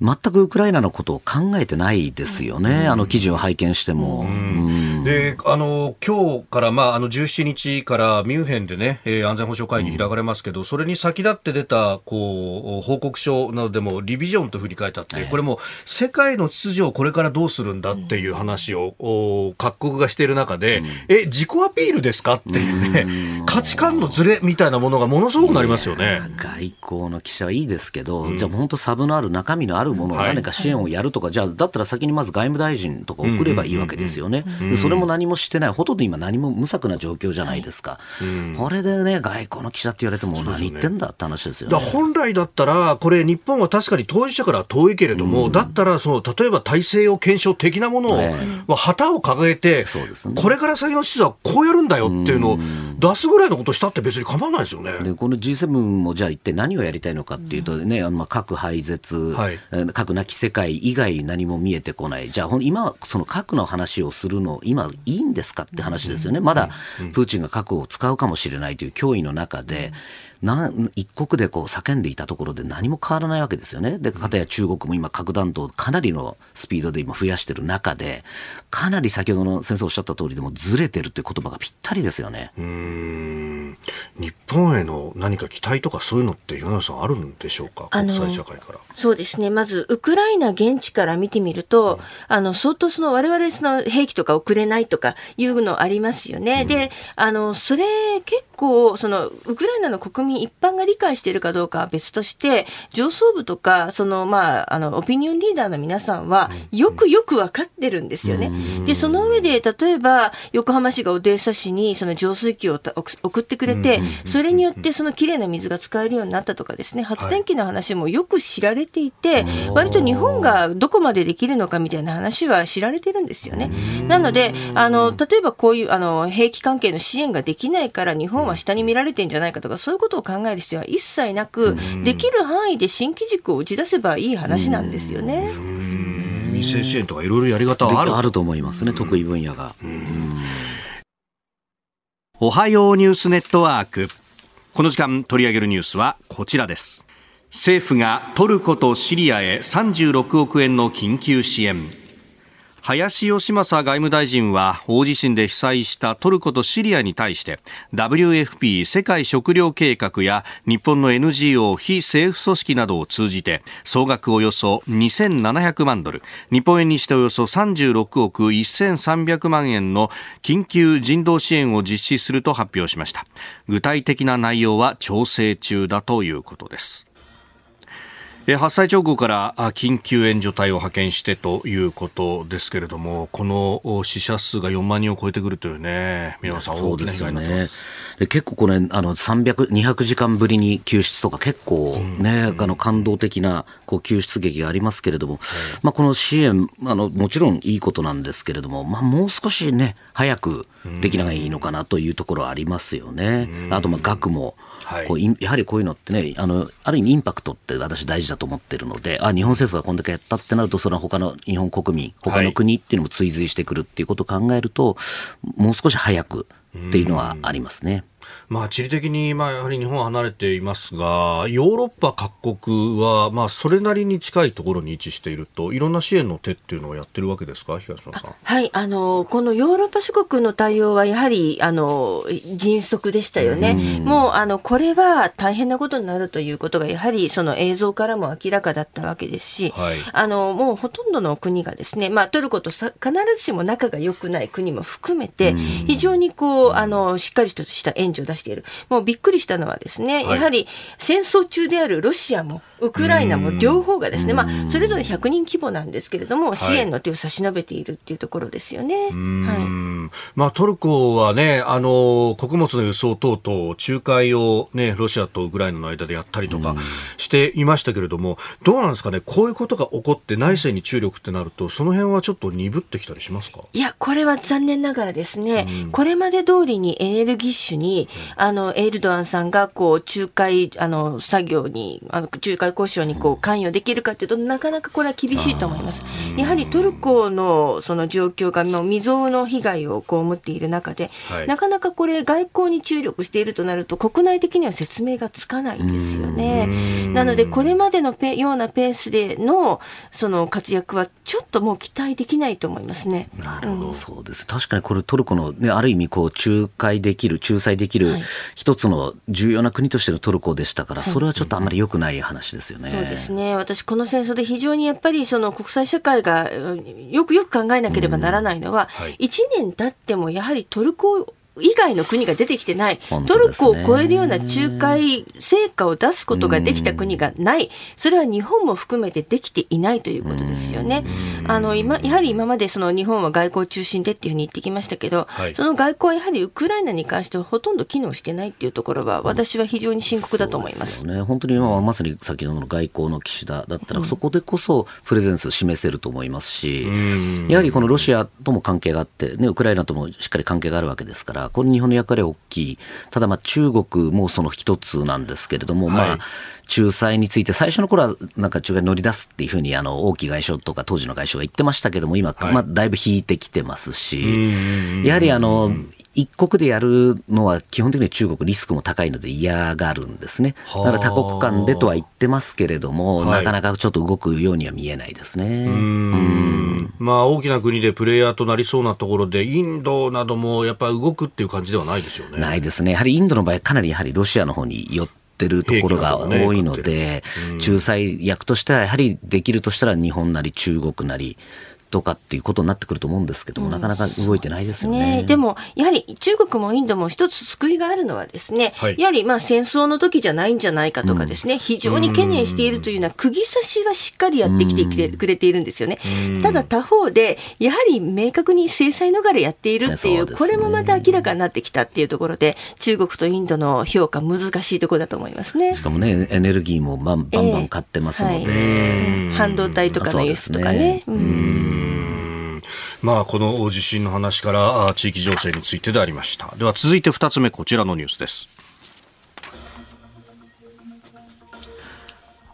C: 全くウクライナのことを考えてないですよね、あの記事を拝見しても。
A: であの今日から、まあ、あの17日からミュンヘンでね、えー、安全保障会議開かれますけど、うん、それに先立って出たこう報告書などでもリビジョンと振り返ったって、これも世界の秩序をこれからどうするんだっていう話を、うん、各国がしている中で、うん、え自己アピールですかっていうね、価値観のズレみたいなものがものすごくなりますよね。
C: 外交の記者はいいですけど、じゃあ本当サブのある中身のあるものを何か支援をやるとか、はい、じゃあだったら先にまず外務大臣とか送ればいいわけですよね。それも何もしてない、ほとんど今何も無策な状況じゃないですか。はい、これでね、外交の記者って言われても、何言ってんだって話ですよ、ね、
A: 本来だったら、これ、日本は確かに当事者から遠いけれども、うん、だったらその、例えば体制を検証的なものを、ね、まあ、旗を掲げて、ね、これから先の施設はこうやるんだよっていうのを出すぐらいのことしたって別に構わないですよね。
C: でこの G7 もじゃあ一体何をやりたいのかっていうとね、まあ、核廃絶、はい、核なき世界以外何も見えてこない。じゃあ今、その核の話をするの、今いいんですかって話ですよね。まだプーチンが核を使うかもしれないという脅威の中で、な一国でこう叫んでいたところで何も変わらないわけですよね。で、かたや中国も今核弾頭かなりのスピードで今増やしてる中で、かなり先ほどの先生おっしゃった通りでもずれてるという言葉がぴったりですよね。
A: うん日本への何か期待とかそういうのって岩永さんあるんでしょうか？国際社会から。
D: そうですね。まず、ウクライナ現地から見てみると、うん、あの、相当その我々その兵器とか送れないとかいうのありますよね。うん、で、あの、それ結構、その、ウクライナの国民民一般が理解しているかどうかは別として、上層部とか、その、まあ、あの、オピニオンリーダーの皆さんは、よくよく分かってるんですよね。で、その上で、例えば、横浜市がオデーサ市に、その浄水器を送ってくれて、それによって、そのきれいな水が使えるようになったとかですね、発電機の話もよく知られていて、割と日本がどこまでできるのかみたいな話は知られてるんですよね。なので、あの、例えばこういう、あの、兵器関係の支援ができないから、日本は下に見られてんじゃないかとか、そういうことを考える必要は一切なく、できる範囲で新機軸を打ち出せばいい話なんですよね。
A: 民生支援とかいろいろやり方はある
C: あると思いますね、得意分野が。
A: おはようニュースネットワーク。この時間取り上げるニュースはこちらです。政府がトルコとシリアへ36億円の緊急支援。林芳正外務大臣は大地震で被災したトルコとシリアに対して WFP 世界食糧計画や日本の NGO 非政府組織などを通じて総額およそ2700万ドル日本円にしておよそ36億1300万円の緊急人道支援を実施すると発表しました。具体的な内容は調整中だということです。発災直後から緊急援助隊を派遣してということですけれども、この死者数が4万人を超えてくるというね、皆さん、大きな被害になってます。
C: で結構これ、あの、300、200時間ぶりに救出とか結構ね、うん、あの、感動的な、こう、救出劇がありますけれども、まあ、この支援、あの、もちろんいいことなんですけれども、まあ、もう少しね、早くできないのかなというところはありますよね。あと、まあ、額も、はい、こうやはりこういうのってねあの、ある意味インパクトって私大事だと思ってるので、あ、日本政府がこんだけやったってなると、その他の日本国民、他の国っていうのも追随してくるっていうことを考えると、もう少し早くっていうのはありますね。
A: まあ、地理的に、まあ、やはり日本は離れていますが、ヨーロッパ各国は、まあ、それなりに近いところに位置していると、いろんな支援の手っていうのをやってるわけですか、東野さん。
D: はい、あの、このヨーロッパ諸国の対応は、やはり、あの、迅速でしたよね。うもう、あの、これは大変なことになるということが、やはり、その映像からも明らかだったわけですし、はい、あの、もうほとんどの国がですね、まあ、トルコとさ必ずしも仲が良くない国も含めて、非常にこう、あの、しっかりとした援助を出している。もうびっくりしたのはですね、はい、やはり戦争中であるロシアもウクライナも両方がですね、まあ、それぞれ100人規模なんですけれども、支援の手を差し伸べているっていうところですよね。はい、
A: まあ、トルコはね、あの、穀物の輸送等々、仲介をね、ロシアとウクライナの間でやったりとかしていましたけれども、どうなんですかね、こういうことが起こって内政に注力ってなると、その辺はちょっと鈍ってきたりしますか？
D: いや、これは残念ながらですね、これまで通りにエネルギッシュに、あの、エルドアンさんが、こう、仲介、あの、作業に、あの、仲介交渉にこう関与できるかというと、なかなかこれは厳しいと思います。やはりトルコのその状況がもう未曾有の被害を被っている中で、はい、なかなかこれ外交に注力しているとなると、国内的には説明がつかないですよね。なので、これまでのペようなペースでのその活躍はちょっともう期待できないと思いますね。
C: なるほど、うん、そうです。確かにこれトルコの、ね、ある意味こう仲介できる、仲裁できる一つの重要な国としてのトルコでしたから、それはちょっとあまり良くない話ですよね。
D: そうですね。私、この戦争で非常にやっぱりその国際社会がよくよく考えなければならないのは、はい、1年経ってもやはりトルコ以外の国が出てきてない、ね、トルコを超えるような仲介成果を出すことができた国がない、それは日本も含めてできていないということですよね。あの今やはり今までその日本は外交中心でっていうふうに言ってきましたけど、はい、その外交はやはりウクライナに関してはほとんど機能してないっていうところは、私は非常に深刻だと思います。
C: すね、本当に今はまさに先ほどの外交の岸田だったら、そこでこそプレゼンス示せると思いますし、やはりこのロシアとも関係があって、ね、ウクライナともしっかり関係があるわけですから、これ日本の役割は大きい。ただまあ中国もその一つなんですけれども、はい、まあ仲裁について、最初の頃はなんか仲介乗り出すっていうふうに、あの、王毅外相とか当時の外相が言ってましたけども、今、はい、まあ、だいぶ引いてきてますし、やはりあの、一国でやるのは基本的に中国リスクも高いので嫌がるんですね。だから多国間でとは言ってますけれども、なかなかちょっと動くようには見えないですね。
A: まあ、大きな国でプレイヤーとなりそうなところで、インドなどもやっぱり動くっていう感じではないですよね。
C: ないですね。やはりインドの場合、かなりやはりロシアの方に寄ってってるところが多いので、仲裁役としてはやはりできるとしたら日本なり中国なりとかっていうことになってくると思うんですけども、うん、なかなか動いてないですよね。
D: ね。でも、やはり中国もインドも一つ救いがあるのはですね、はい、やはりまあ戦争の時じゃないんじゃないかとかですね、うん、非常に懸念しているというような釘刺しはしっかりやってきてくれているんですよね。ただ他方で、やはり明確に制裁逃れやっているっていう、これもまた明らかになってきたっていうところで、中国とインドの評価難しいところだと思いますね。
C: しかもね、エネルギーもバンバンバン買ってますので、えー
D: はい、半導体とかの輸出とかね。
A: まあ、この地震の話から地域情勢についてでありました。では続いて2つ目こちらのニュースです。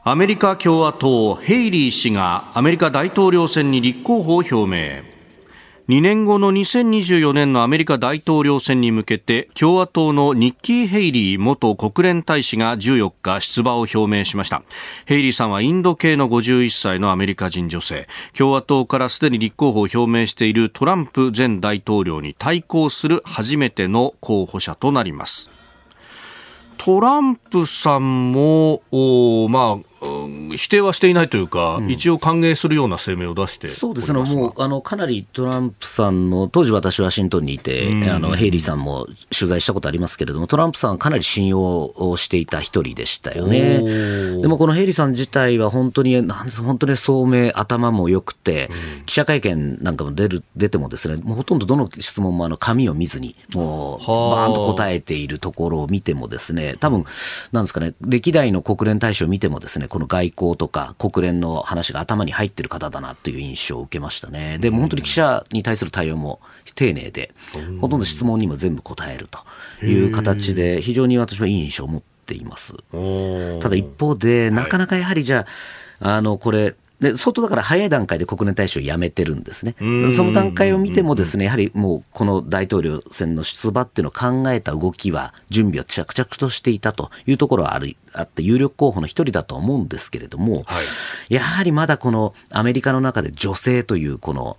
A: アメリカ共和党ヘイリー氏がアメリカ大統領選に立候補を表明。2年後の2024年のアメリカ大統領選に向けて共和党のニッキー・ヘイリー元国連大使が14日出馬を表明しました。ヘイリーさんはインド系の51歳のアメリカ人女性。共和党からすでに立候補を表明しているトランプ前大統領に対抗する初めての候補者となります。トランプさんも、まあ、否定はしていないというか、うん、一応歓迎するような声明を出して
C: そうですね、もうあのかなりトランプさんの、当時私、ワシントンにいて、うん、あのヘイリーさんも取材したことありますけれども、トランプさんはかなり信用をしていた一人でしたよね。でもこのヘイリーさん自体は本当に、なん本当に聡明、頭も良くて、うん、記者会見なんかも出る出てもですね、もうほとんどどの質問もあの紙を見ずに、もうバーンと答えているところを見てもですね、多分なんですかね、歴代の国連大使を見てもですね、この外交とか国連の話が頭に入ってる方だなという印象を受けましたね。でも本当に記者に対する対応も丁寧で、ほとんど質問にも全部答えるという形で、非常に私はいい印象を持っています。ただ一方で、なかなかやはりじゃあ、あの、これ、で相当だから早い段階で国連大使を辞めてるんですね、その段階を見ても、ですねやはりもうこの大統領選の出馬っていうのを考えた動きは、準備を着々としていたというところはあるあって、有力候補の一人だと思うんですけれども、はい、やはりまだこのアメリカの中で女性という、この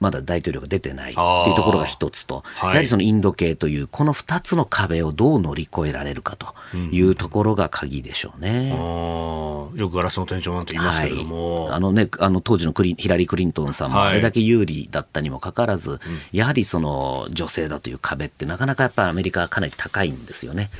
C: まだ大統領が出てないっていうところが一つと、やはりそのインド系という、この二つの壁をどう乗り越えられるかというところが鍵でしょうね。
A: うん、よくガラスの天井なんて言いますけれども。
C: はい。あのね、あの当時のクリヒラリー・クリントンさんもあれだけ有利だったにもかかわらず、はい、やはりその女性だという壁ってなかなかやっぱりアメリカはかなり高いんですよね。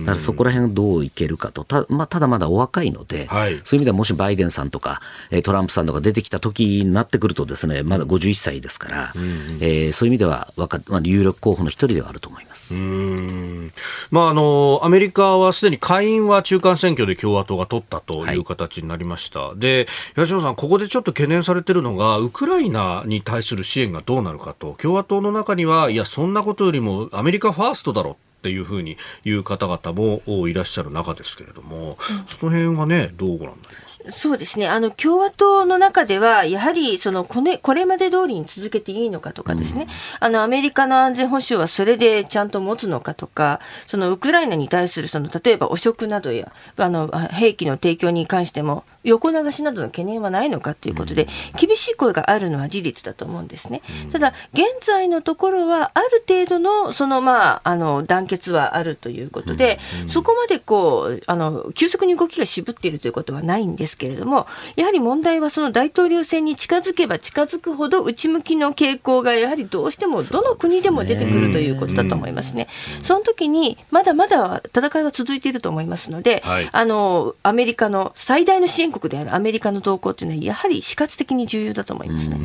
C: だからそこら辺をどういけるかと、た,、まあ、ただまだお若いので、はい、そういう意味ではもしバイデンさんとかトランプさんとか出てきた時になってくるとですね、まだ51歳ですから、うん、えー、そういう意味では若、まあ、有力候補の一人ではあると思います。うん。
A: まあ、あのアメリカはすでに下院は中間選挙で共和党が取ったという形になりました。はい、で東野さん、ここでちょっと懸念されているのが、ウクライナに対する支援がどうなるかと、共和党の中には、いや、そんなことよりもアメリカファーストだろっていうふうに言う方々もいらっしゃる中ですけれども、うん、その辺はね、どうご覧になります
D: そうですね。あの、共和党の中では、やはり、その、これ、これまで通りに続けていいのかとかですね、うん、あの、アメリカの安全保障はそれでちゃんと持つのかとか、その、ウクライナに対する、その、例えば汚職などや、あの、兵器の提供に関しても、横流しなどの懸念はないのかということで、厳しい声があるのは事実だと思うんですね。ただ、現在のところは、ある程度の、その、まあ、あの、団結はあるということで、そこまでこう、あの、急速に動きが渋っているということはないんですけれども、やはり問題はその大統領選に近づけば近づくほど内向きの傾向がやはりどうしてもどの国でも出てくるということだと思いますね。その時にまだまだ戦いは続いていると思いますので、はい、あのアメリカの最大の支援国であるアメリカの動向というのはやはり死活的に重要だと思いますね。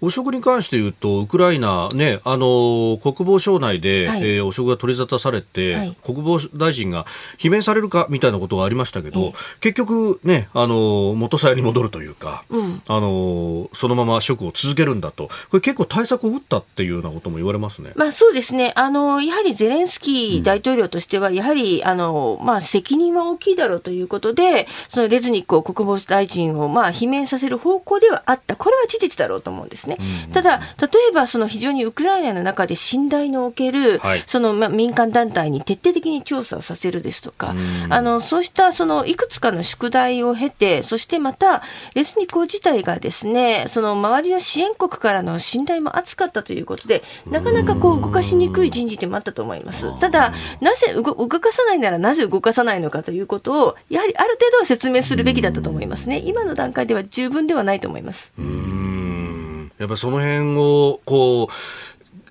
A: 汚職に関して言うとウクライナねあの国防省内で、はい、えー、汚職が取り沙汰されて、はい、国防大臣が罷免されるかみたいなことがありましたけど、えー、結局ねあの元さやに戻るというか、うん、あのそのまま職を続けるんだと。これ結構対策を打ったっていうようなことも言われますね。
D: まあそうですね。あのやはりゼレンスキー大統領としては、やはり、あのまあ、責任は大きいだろうということで、そのレズニックを国防大臣をまあ罷免させる方向ではあった、これは事実だろうと思うんですね。ただ、例えばその非常にウクライナの中で信頼のおける、はい、そのまあ民間団体に徹底的に調査をさせるですとか、あのそうしたそのいくつかの宿題を経て、そしてまた、レズニコ自体がですね、その周りの支援国からの信頼も厚かったということで、なかなかこう動かしにくい人事でもあったと思います。ただ、なぜ動かさないならなぜ動かさないのかということを、やはりある程度は説明するべきだったと思いますね。今の段階では十分ではないと思います。
A: うんやっぱその辺をこう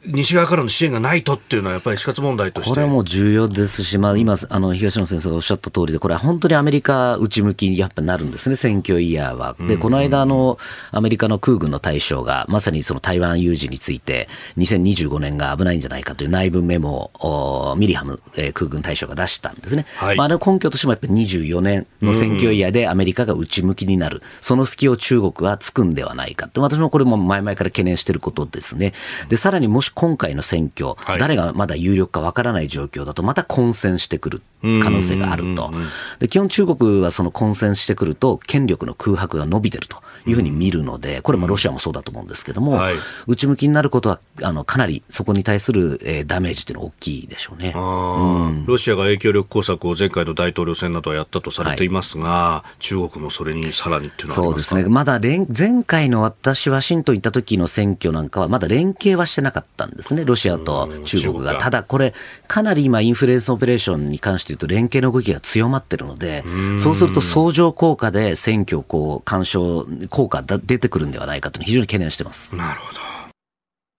A: 西側からの支援がないとっていうのは、やっぱり死活問題として
C: これはもう重要ですし、まあ、今、あの東野先生がおっしゃった通りで、これは本当にアメリカ内向きにやっぱなるんですね、選挙イヤーは。で、この間、あのアメリカの空軍の大将が、まさにその台湾有事について、2025年が危ないんじゃないかという内部メモをミリハム、えー、空軍大将が出したんですね。はい、まあ、あの根拠としてもやっぱり24年の選挙イヤーでアメリカが内向きになる、その隙を中国はつくんではないかって、私もこれも前々から懸念していることですね。で、さらにもし今回の選挙、はい、誰がまだ有力かわからない状況だと、また混戦してくる可能性があると。で基本中国はその混戦してくると、権力の空白が伸びてるというふうに見るので、これもロシアもそうだと思うんですけども、はい、内向きになることは、あの、かなりそこに対する、えー、ダメージっていうのは大きいでしょうね。
A: うん、ロシアが影響力工作を前回の大統領選などはやったとされていますが、はい、中国もそれにさらにっていうのは
C: そうですね。まだ連、前回の私、ワシントン行った時の選挙なんかは、まだ連携はしてなかったんですね。ロシアと中国が。ただこれ、かなり今、インフルエンスオペレーションに関して言うと、連携の動きが強まってるので、そうすると相乗効果で選挙こう干渉効果が出てくるんではないかという非常に懸念してます。
A: なるほど。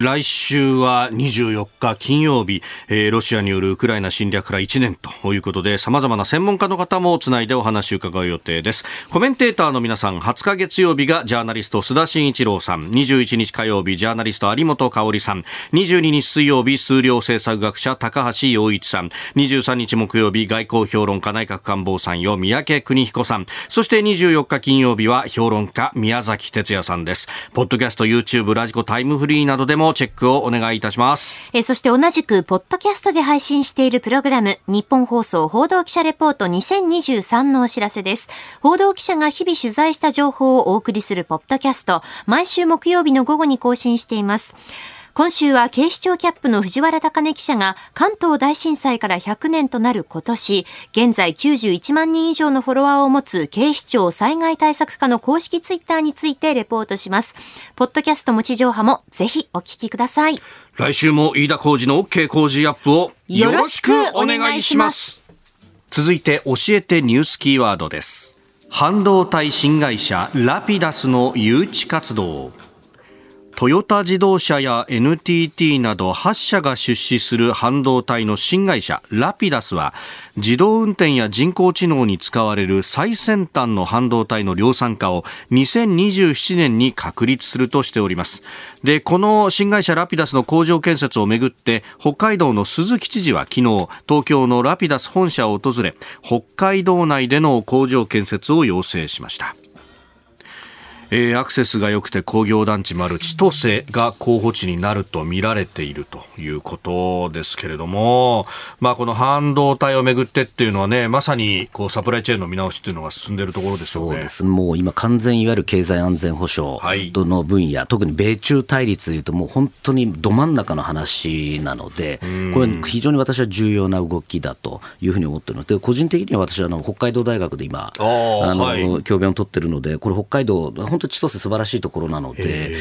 A: 来週は24日金曜日、えー、ロシアによるウクライナ侵略から1年ということで、様々な専門家の方もつないでお話を伺う予定です。コメンテーターの皆さん、20日月曜日がジャーナリスト須田慎一郎さん、21日火曜日ジャーナリスト有本香里さん、22日水曜日数量政策学者高橋洋一さん、23日木曜日外交評論家内閣官房参与三宅邦彦さん、そして24日金曜日は評論家宮崎哲也さんです。ポッドキャスト、YouTube、ラジコ、タイムフリーなどでもチェックをお願いいたします。
B: えそして同じく、ポッドキャストで配信しているプログラム、日本放送報道記者レポート2023のお知らせです。報道記者が日々取材した情報をお送りするポッドキャスト、毎週木曜日の午後に更新しています。今週は警視庁キャップの藤原貴根記者が関東大震災から100年となる今年、現在91万人以上のフォロワーを持つ警視庁災害対策課の公式ツイッターについてレポートします。ポッドキャストも地上波もぜひお聞きください。
A: 来週も飯田浩二の OK 工事アップをよろしくお願いします。続いて教えてニュースキーワードです。半導体新会社ラピダスの誘致活動。トヨタ自動車や NTT など8社が出資する半導体の新会社ラピダスは自動運転や人工知能に使われる最先端の半導体の量産化を2027年に確立するとしております。でこの新会社ラピダスの工場建設をめぐって北海道の鈴木知事は昨日東京のラピダス本社を訪れ北海道内での工場建設を要請しました。えー、アクセスが良くて工業団地もある千歳が候補地になると見られているということですけれども、まあ、この半導体をめぐってっていうのはね、まさにこうサプライチェーンの見直しっていうのが進んでいるところですよね。そうです。
C: もう今、完全いわゆる経済安全保障の分野、はい、特に米中対立でいうと、もう本当にど真ん中の話なので、これ、非常に私は重要な動きだというふうに思っているので、個人的には私はあの北海道大学で今、あの、はい、教鞭を取ってるので、これ、北海道、本本当千歳素晴らしいところなので、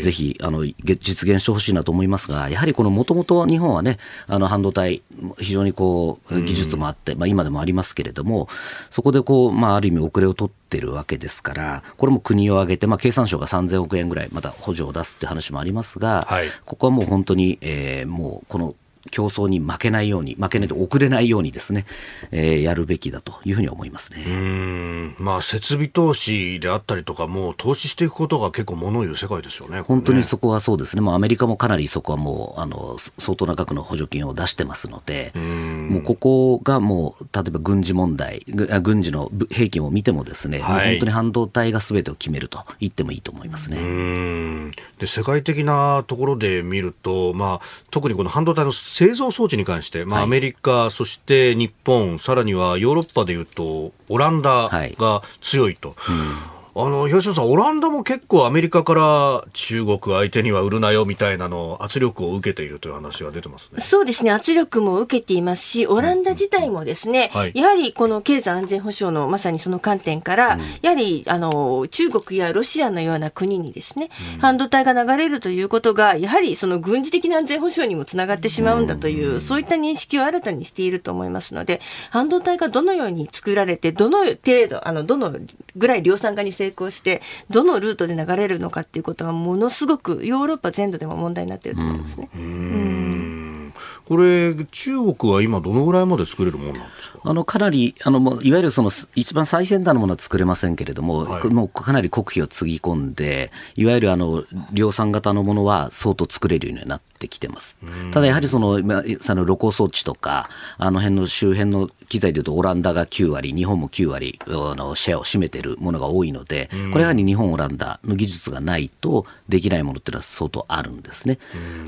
C: ぜひあの実現してほしいなと思いますが、やはりこのもともと日本はね、あの半導体、非常にこう技術もあって、まあ、今でもありますけれども、そこでこう、まあ、ある意味遅れを取ってるわけですから、これも国を挙げて、まあ、経産省が3000億円ぐらいまた補助を出すって話もありますが、はい、ここはもう本当に、えー、もうこの競争に負けないように、負けないと遅れないようにですね、えー、やるべきだというふうに思いますね。う
A: ん、まあ、設備投資であったりとか、もう投資していくことが結構ものを言う世界ですよね。
C: 本当にそこはそうですね。もうアメリカもかなりそこはもう、あの、相当な額の補助金を出してますので、うもうここがもう、例えば軍事問題、軍事の兵器を見てもですね、はい、本当に半導体がすべてを決めると言ってもいいと思いますね。
A: で、世界的なところで見ると、まあ、特にこの半導体の製造装置に関して、まあ、アメリカ、そして日本、さらにはヨーロッパでいうと、オランダが強いと。はいうんあの東野さん、オランダも結構アメリカから中国相手には売るなよみたいなの圧力を受けているという話が出てますね。
D: そうですね、圧力も受けていますし、オランダ自体もですね、うんはい、やはりこの経済安全保障のまさにその観点から、うん、やはりあの中国やロシアのような国にですね、うん、半導体が流れるということが、やはりその軍事的な安全保障にもつながってしまうんだという、そういった認識を新たにしていると思いますので、半導体がどのように作られて、どの程度、あのどのぐらい量産化に成功して、どのルートで流れるのかっていうことがものすごくヨーロッパ全土でも問題になっていると思いますね。うん。
A: これ、中国は今、どのぐらいまで作れるものなんですか？
C: あのかなりあの、いわゆるその一番最先端のものは作れませんけれども、はい、もうかなり国費をつぎ込んで、いわゆるあの量産型のものは相当作れるようになってきてます。ただやはりその、その露光装置とか、あの辺の周辺の機材でいうと、オランダが9割、日本も9割のシェアを占めているものが多いので、これやはり日本、オランダの技術がないとできないものっていうのは相当あるんですね。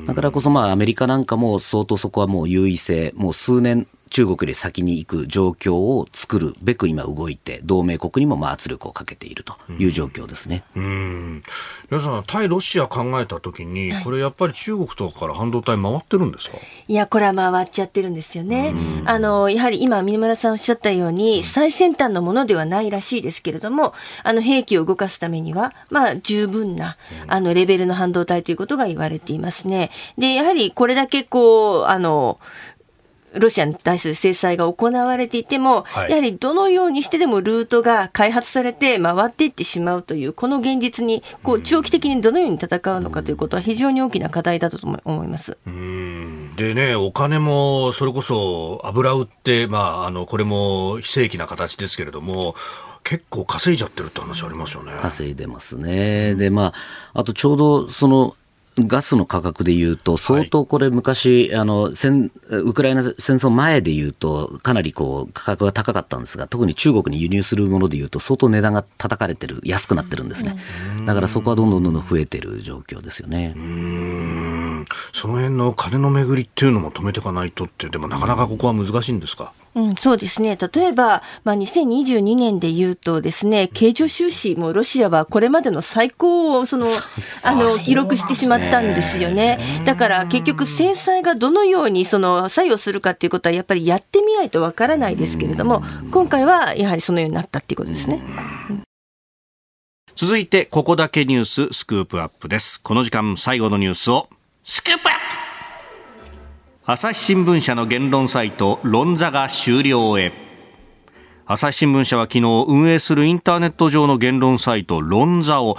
C: だからこそ、まあ、アメリカなんかも相当そこはもう優位性、もう数年中国より先に行く状況を作るべく今動いて、同盟国にもまあ圧力をかけているという状況ですね。うん。
A: 皆さん、対ロシア考えたときに、これやっぱり中国とかから半導体回ってるんですか？
D: いや、これは回っちゃってるんですよね。あの、やはり今、三村さんおっしゃったように、最先端のものではないらしいですけれども、あの、兵器を動かすためには、まあ、十分な、あの、レベルの半導体ということが言われていますね。で、やはりこれだけこう、あの、ロシアに対する制裁が行われていても、はい、やはりどのようにしてでもルートが開発されて回っていってしまうという、この現実にこう長期的にどのように戦うのかということは、非常に大きな課題だと思います
A: でね、お金もそれこそ油売って、まあ、あのこれも非正規な形ですけれども、結構稼いじゃってるって話ありますよね。
C: 稼いでますね。で、まあ、あとちょうどそのガスの価格でいうと、相当これ昔、はい、あの、ウクライナ戦争前でいうと、かなりこう、価格が高かったんですが、特に中国に輸入するものでいうと、相当値段が叩かれてる、安くなってるんですね。だからそこはどんどんどんどん増えてる状況ですよね。
A: その辺の金の巡りっていうのも止めていかないとって、でもなかなかここは難しいんですか？
D: うん、そうですね。例えば、まあ、2022年で言うとですね、経常収支もロシアはこれまでの最高を、その、あの、記録してしまっったんですよね。だから結局制裁がどのようにその作用するかっていうことはやっぱりやってみないとわからないですけれども、今回はやはりそのようになったっていうことですね。
A: 続いて、ここだけニューススクープアップです。この時間最後のニュースを、スクープアップ朝日新聞社の言論サイト論座が終了へ朝日新聞社は昨日運営するインターネット上の言論サイト論座を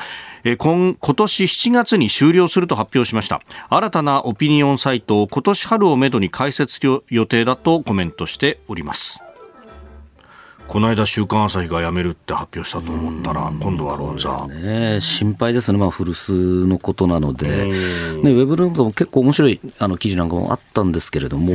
A: 今今年7月に終了すると発表しました。新たなオピニオンサイトを今年春をめどに開設予定だとコメントしております。この間、週刊朝日が辞めるって発表したと思ったら、今度はロンザ、
C: ね、心配ですね、まあ、古巣のことなので、ね、ウェブルンドも結構面白いあの記事なんかもあったんですけれども、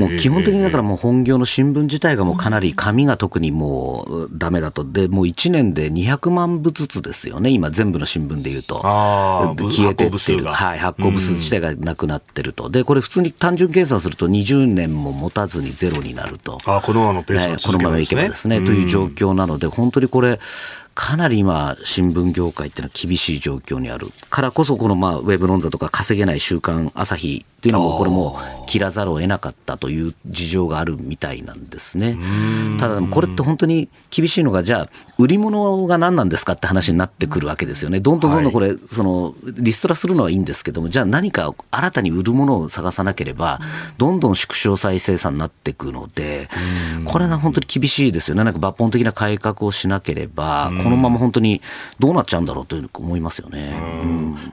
C: もう基本的にだからもう本業の新聞自体がもうかなり紙が特にもうだめだと、でもう1年で200万部ずつですよね、今、全部の新聞でいうと、消えてってる、はい、発行部数自体がなくなってると、でこれ、普通に単純計算すると、20年も持たずにゼロになると。
A: あこのままペースが、ね、
C: このままいけばですね。という状況なので、本当にこれ、かなり今、新聞業界っていうのは厳しい状況にあるからこそ、このまあウェブ論座とか稼げない週刊朝日っていうのも、これも切らざるを得なかったという事情があるみたいなんですね。ただ、これって本当に厳しいのが、じゃあ、売り物が何なんですかって話になってくるわけですよね。どんどんどんどんこれ、はい、その、リストラするのはいいんですけども、じゃあ何か新たに売るものを探さなければ、どんどん縮小再生産になっていくので、これは本当に厳しいですよね。なんか抜本的な改革をしなければ、このまま本当にどうなっちゃうんだろうという思いますよね。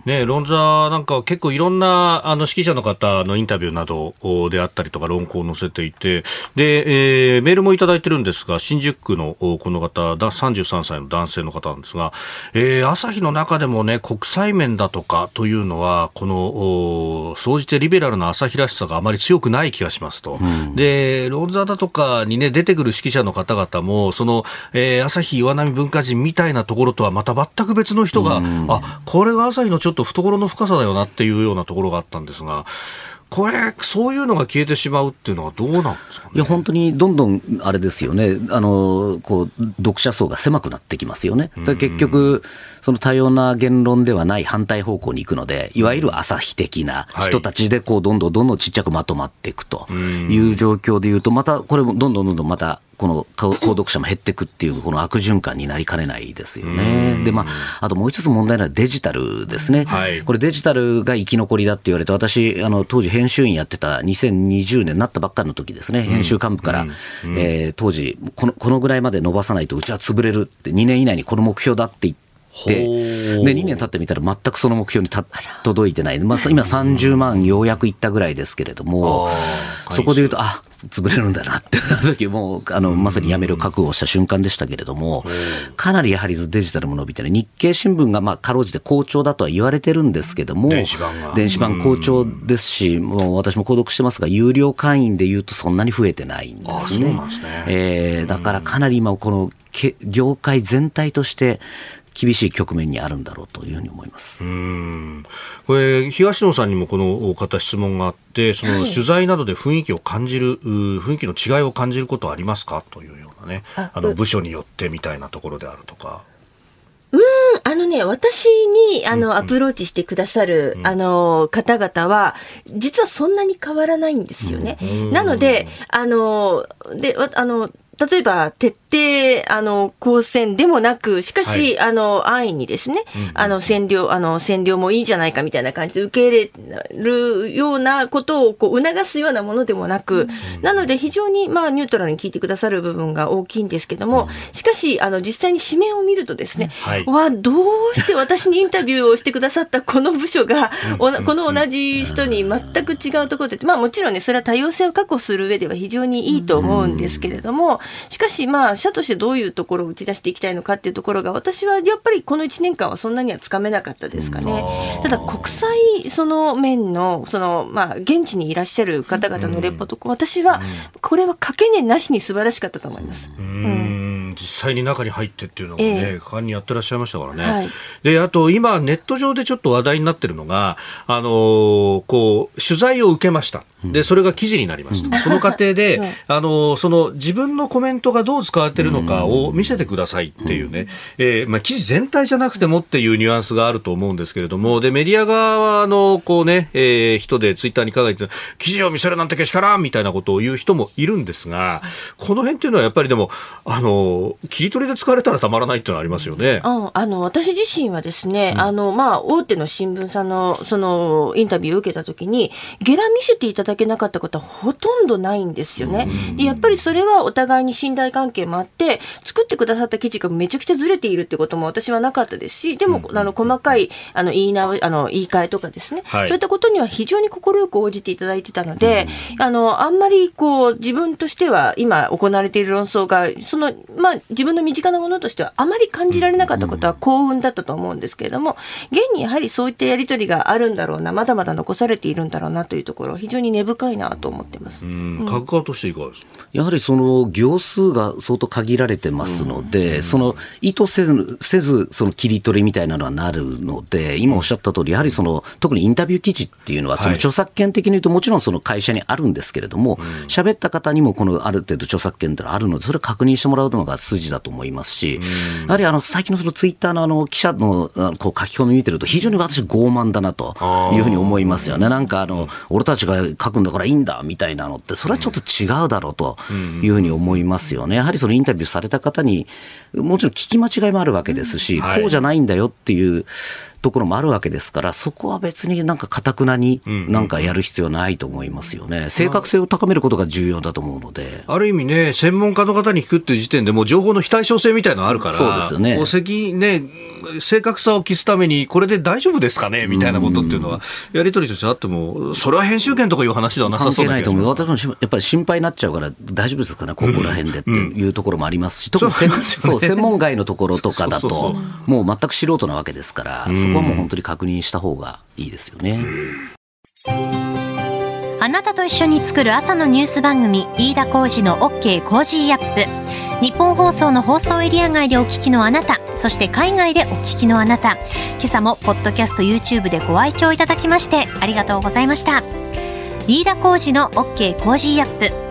A: ね論座なんか結構いろんなあの指揮者の方のインタビューなどであったりとか論考を載せていて、で、えー、メールもいただいてるんですが、新宿区のこの方、33歳の男性の方なんですが、えー、朝日の中でもね、国際面だとかというのは、この、総じてリベラルな朝日らしさがあまり強くない気がしますと。うん、で、論座だとかにね、出てくる指揮者の方々も、その、えー、朝日岩波文化人みたいなところとはまた全く別の人が、うん、あ、これが朝日のちょっと懐の深さだよなっていうようなところがあったんですが、これ、そういうのが消えてしまうっていうのはどうなんですか、ね、
C: いや、本当にどんどんあれですよね、あのこう読者層が狭くなってきますよね。結局、その多様な言論ではない反対方向に行くので、いわゆる朝日的な人たちでこうどんどんどんどんちっちゃくまとまっていくという状況でいうと、またこれもどんどんどんどんまたこの購読者も減っていくっていう、この悪循環になりかねないですよね。で、まあ、あともう一つ問題なのはデジタルですね。はい、これデジタルが生き残りだって言われて、私、あの、当時編集員やってた2020年になったばっかりの時ですね、編集幹部から、うん。うん、えー、当時この、このぐらいまで伸ばさないとうちは潰れるって、2年以内にこの目標だって言って、で、2年経ってみたら全くその目標に届いてない。まあ、今30万ようやくいったぐらいですけれども、そこで言うと、あ、潰れるんだなって 時もあの、まさに辞める覚悟をした瞬間でしたけれども、かなりやはりデジタルも伸びてね、日経新聞がまあ、かろうじて好調だとは言われてるんですけども、電子版電子版好調ですし、もう私も購読してますが、有料会員で言うとそんなに増えてないんですね。すね。えー、だからかなり今、この業界全体として厳しい局面にあるんだろうというふうに思います。うん。
A: これ、東野さんにもこの方、質問があって、その取材などで雰囲気を感じる、はい、雰囲気の違いを感じることはありますか？というようなね、あの部署によってみたいなところであるとか。
D: うん、あのね、私に、あの、アプローチしてくださる、うん、あの、方々は、実はそんなに変わらないんですよね。うん、なので、あの、で、あの、例えば、徹底、あの、光線でもなく、しかし、はい、あの、安易にですね、うんあの、占領、あの、占領もいいんじゃないかみたいな感じで受け入れるようなことを、こう、促すようなものでもなく、うん。なので、非常に、まあ、ニュートラルに聞いてくださる部分が大きいんですけども、うん、しかし、あの、実際に指名を見るとですね、はい、わ、どうして私にインタビューをしてくださったこの部署が、この同じ人に全く違うところで、まあ、もちろんね、それは多様性を確保する上では非常にいいと思うんですけれども、しかし、まあ、社としてどういうところを打ち出していきたいのかっていうところが、私はやっぱりこの1年間はそんなにはつかめなかったですかね。ただ、国際その面の、その、まあ、現地にいらっしゃる方々のレポート、私は、これは掛け値なしに素晴らしかったと思います。うん
A: 実際に中に入ってっていうのもね、えー、果敢にやってらっしゃいましたからね。はい、で、あと今、ネット上でちょっと話題になってるのが、あのー、こう、取材を受けました。で、それが記事になりますと。その過程で、あの、その自分のコメントがどう使われているのかを見せてくださいっていうね、えー、まあ、記事全体じゃなくてもっていうニュアンスがあると思うんですけれども、で、メディア側の、こうね、えー、人でツイッターに書いて、記事を見せるなんてけしからんみたいなことを言う人もいるんですが、この辺っていうのはやっぱりでも、あの、切り取りで使われたらたまらないっていうのはありますよね。
D: うん、あの、私自身はですね、うん、あの、まあ、大手の新聞さんの、その、インタビューを受けたときに、ゲラ見せていただけなかったことはほとんどないんですよね。でやっぱりそれはお互いに信頼関係もあって作ってくださった記事がめちゃくちゃずれているってことも私はなかったですしでも、あの細かいあの言いなあの言い換えとかですね、はい、そういったことには非常に快く応じていただいてたので、あのあんまりこう自分としては今行われている論争がその、まあ、自分の身近なものとしてはあまり感じられなかったことは幸運だったと思うんですけれども現にやはりそういったやり取りがあるんだろうなまだまだ残されているんだろうなというところ非常に根深いなと思ってます。
A: 価格としていかがですか？
C: やはりその行数が相当限られてますので、その意図せず、せずその切り取りみたいなのはなるので、今おっしゃった通り、やはりその特にインタビュー記事っていうのは、その著作権的に言うと、もちろんその会社にあるんですけれども、喋った方にもこのある程度著作権ってのはあるので、それを確認してもらうのがが筋だと思いますし、やはりあの最近のそのツイッターのあの記者のこう書き込み見てると、非常に私、傲慢だなというふうに思いますよね。なんかあの、俺たちが書くんだからいいんだみたいなのって、それはちょっと違うだろうというふうに思いますよね。やはりそのインタビューされた方に、もちろん聞き間違いもあるわけですし、こうじゃないんだよっていうところもあるわけですから、そこは別になんかかたくなになんかやる必要ないと思いますよね。正確性を高めることが重要だと思うので。
A: ある意味ね、専門家の方に聞くっていう時点でもう情報の非対称性みたいなのあるから、
C: そうですよね。
A: 責ね、正確さを期すために、これで大丈夫ですかねみたいなことっていうのは、やり取りとしてあっても、それは編集権とかいう話ではなさそうな
C: ないと思う。私もやっぱり心配になっちゃうから、大丈夫ですかね、ここら辺でっていうところもありますし、特にそう専門外のところとかだと、もう全く素人なわけですから、そこはもう本当に確認した方がいいですよね。
B: あなたと一緒に作る朝のニュース番組飯田浩司の OK コージーアップ。日本放送の放送エリア外でお聞きのあなたそして海外でお聞きのあなた。今朝もポッドキャスト YouTube でご愛聴いただきましてありがとうございました。飯田浩司の OK コージーアップ。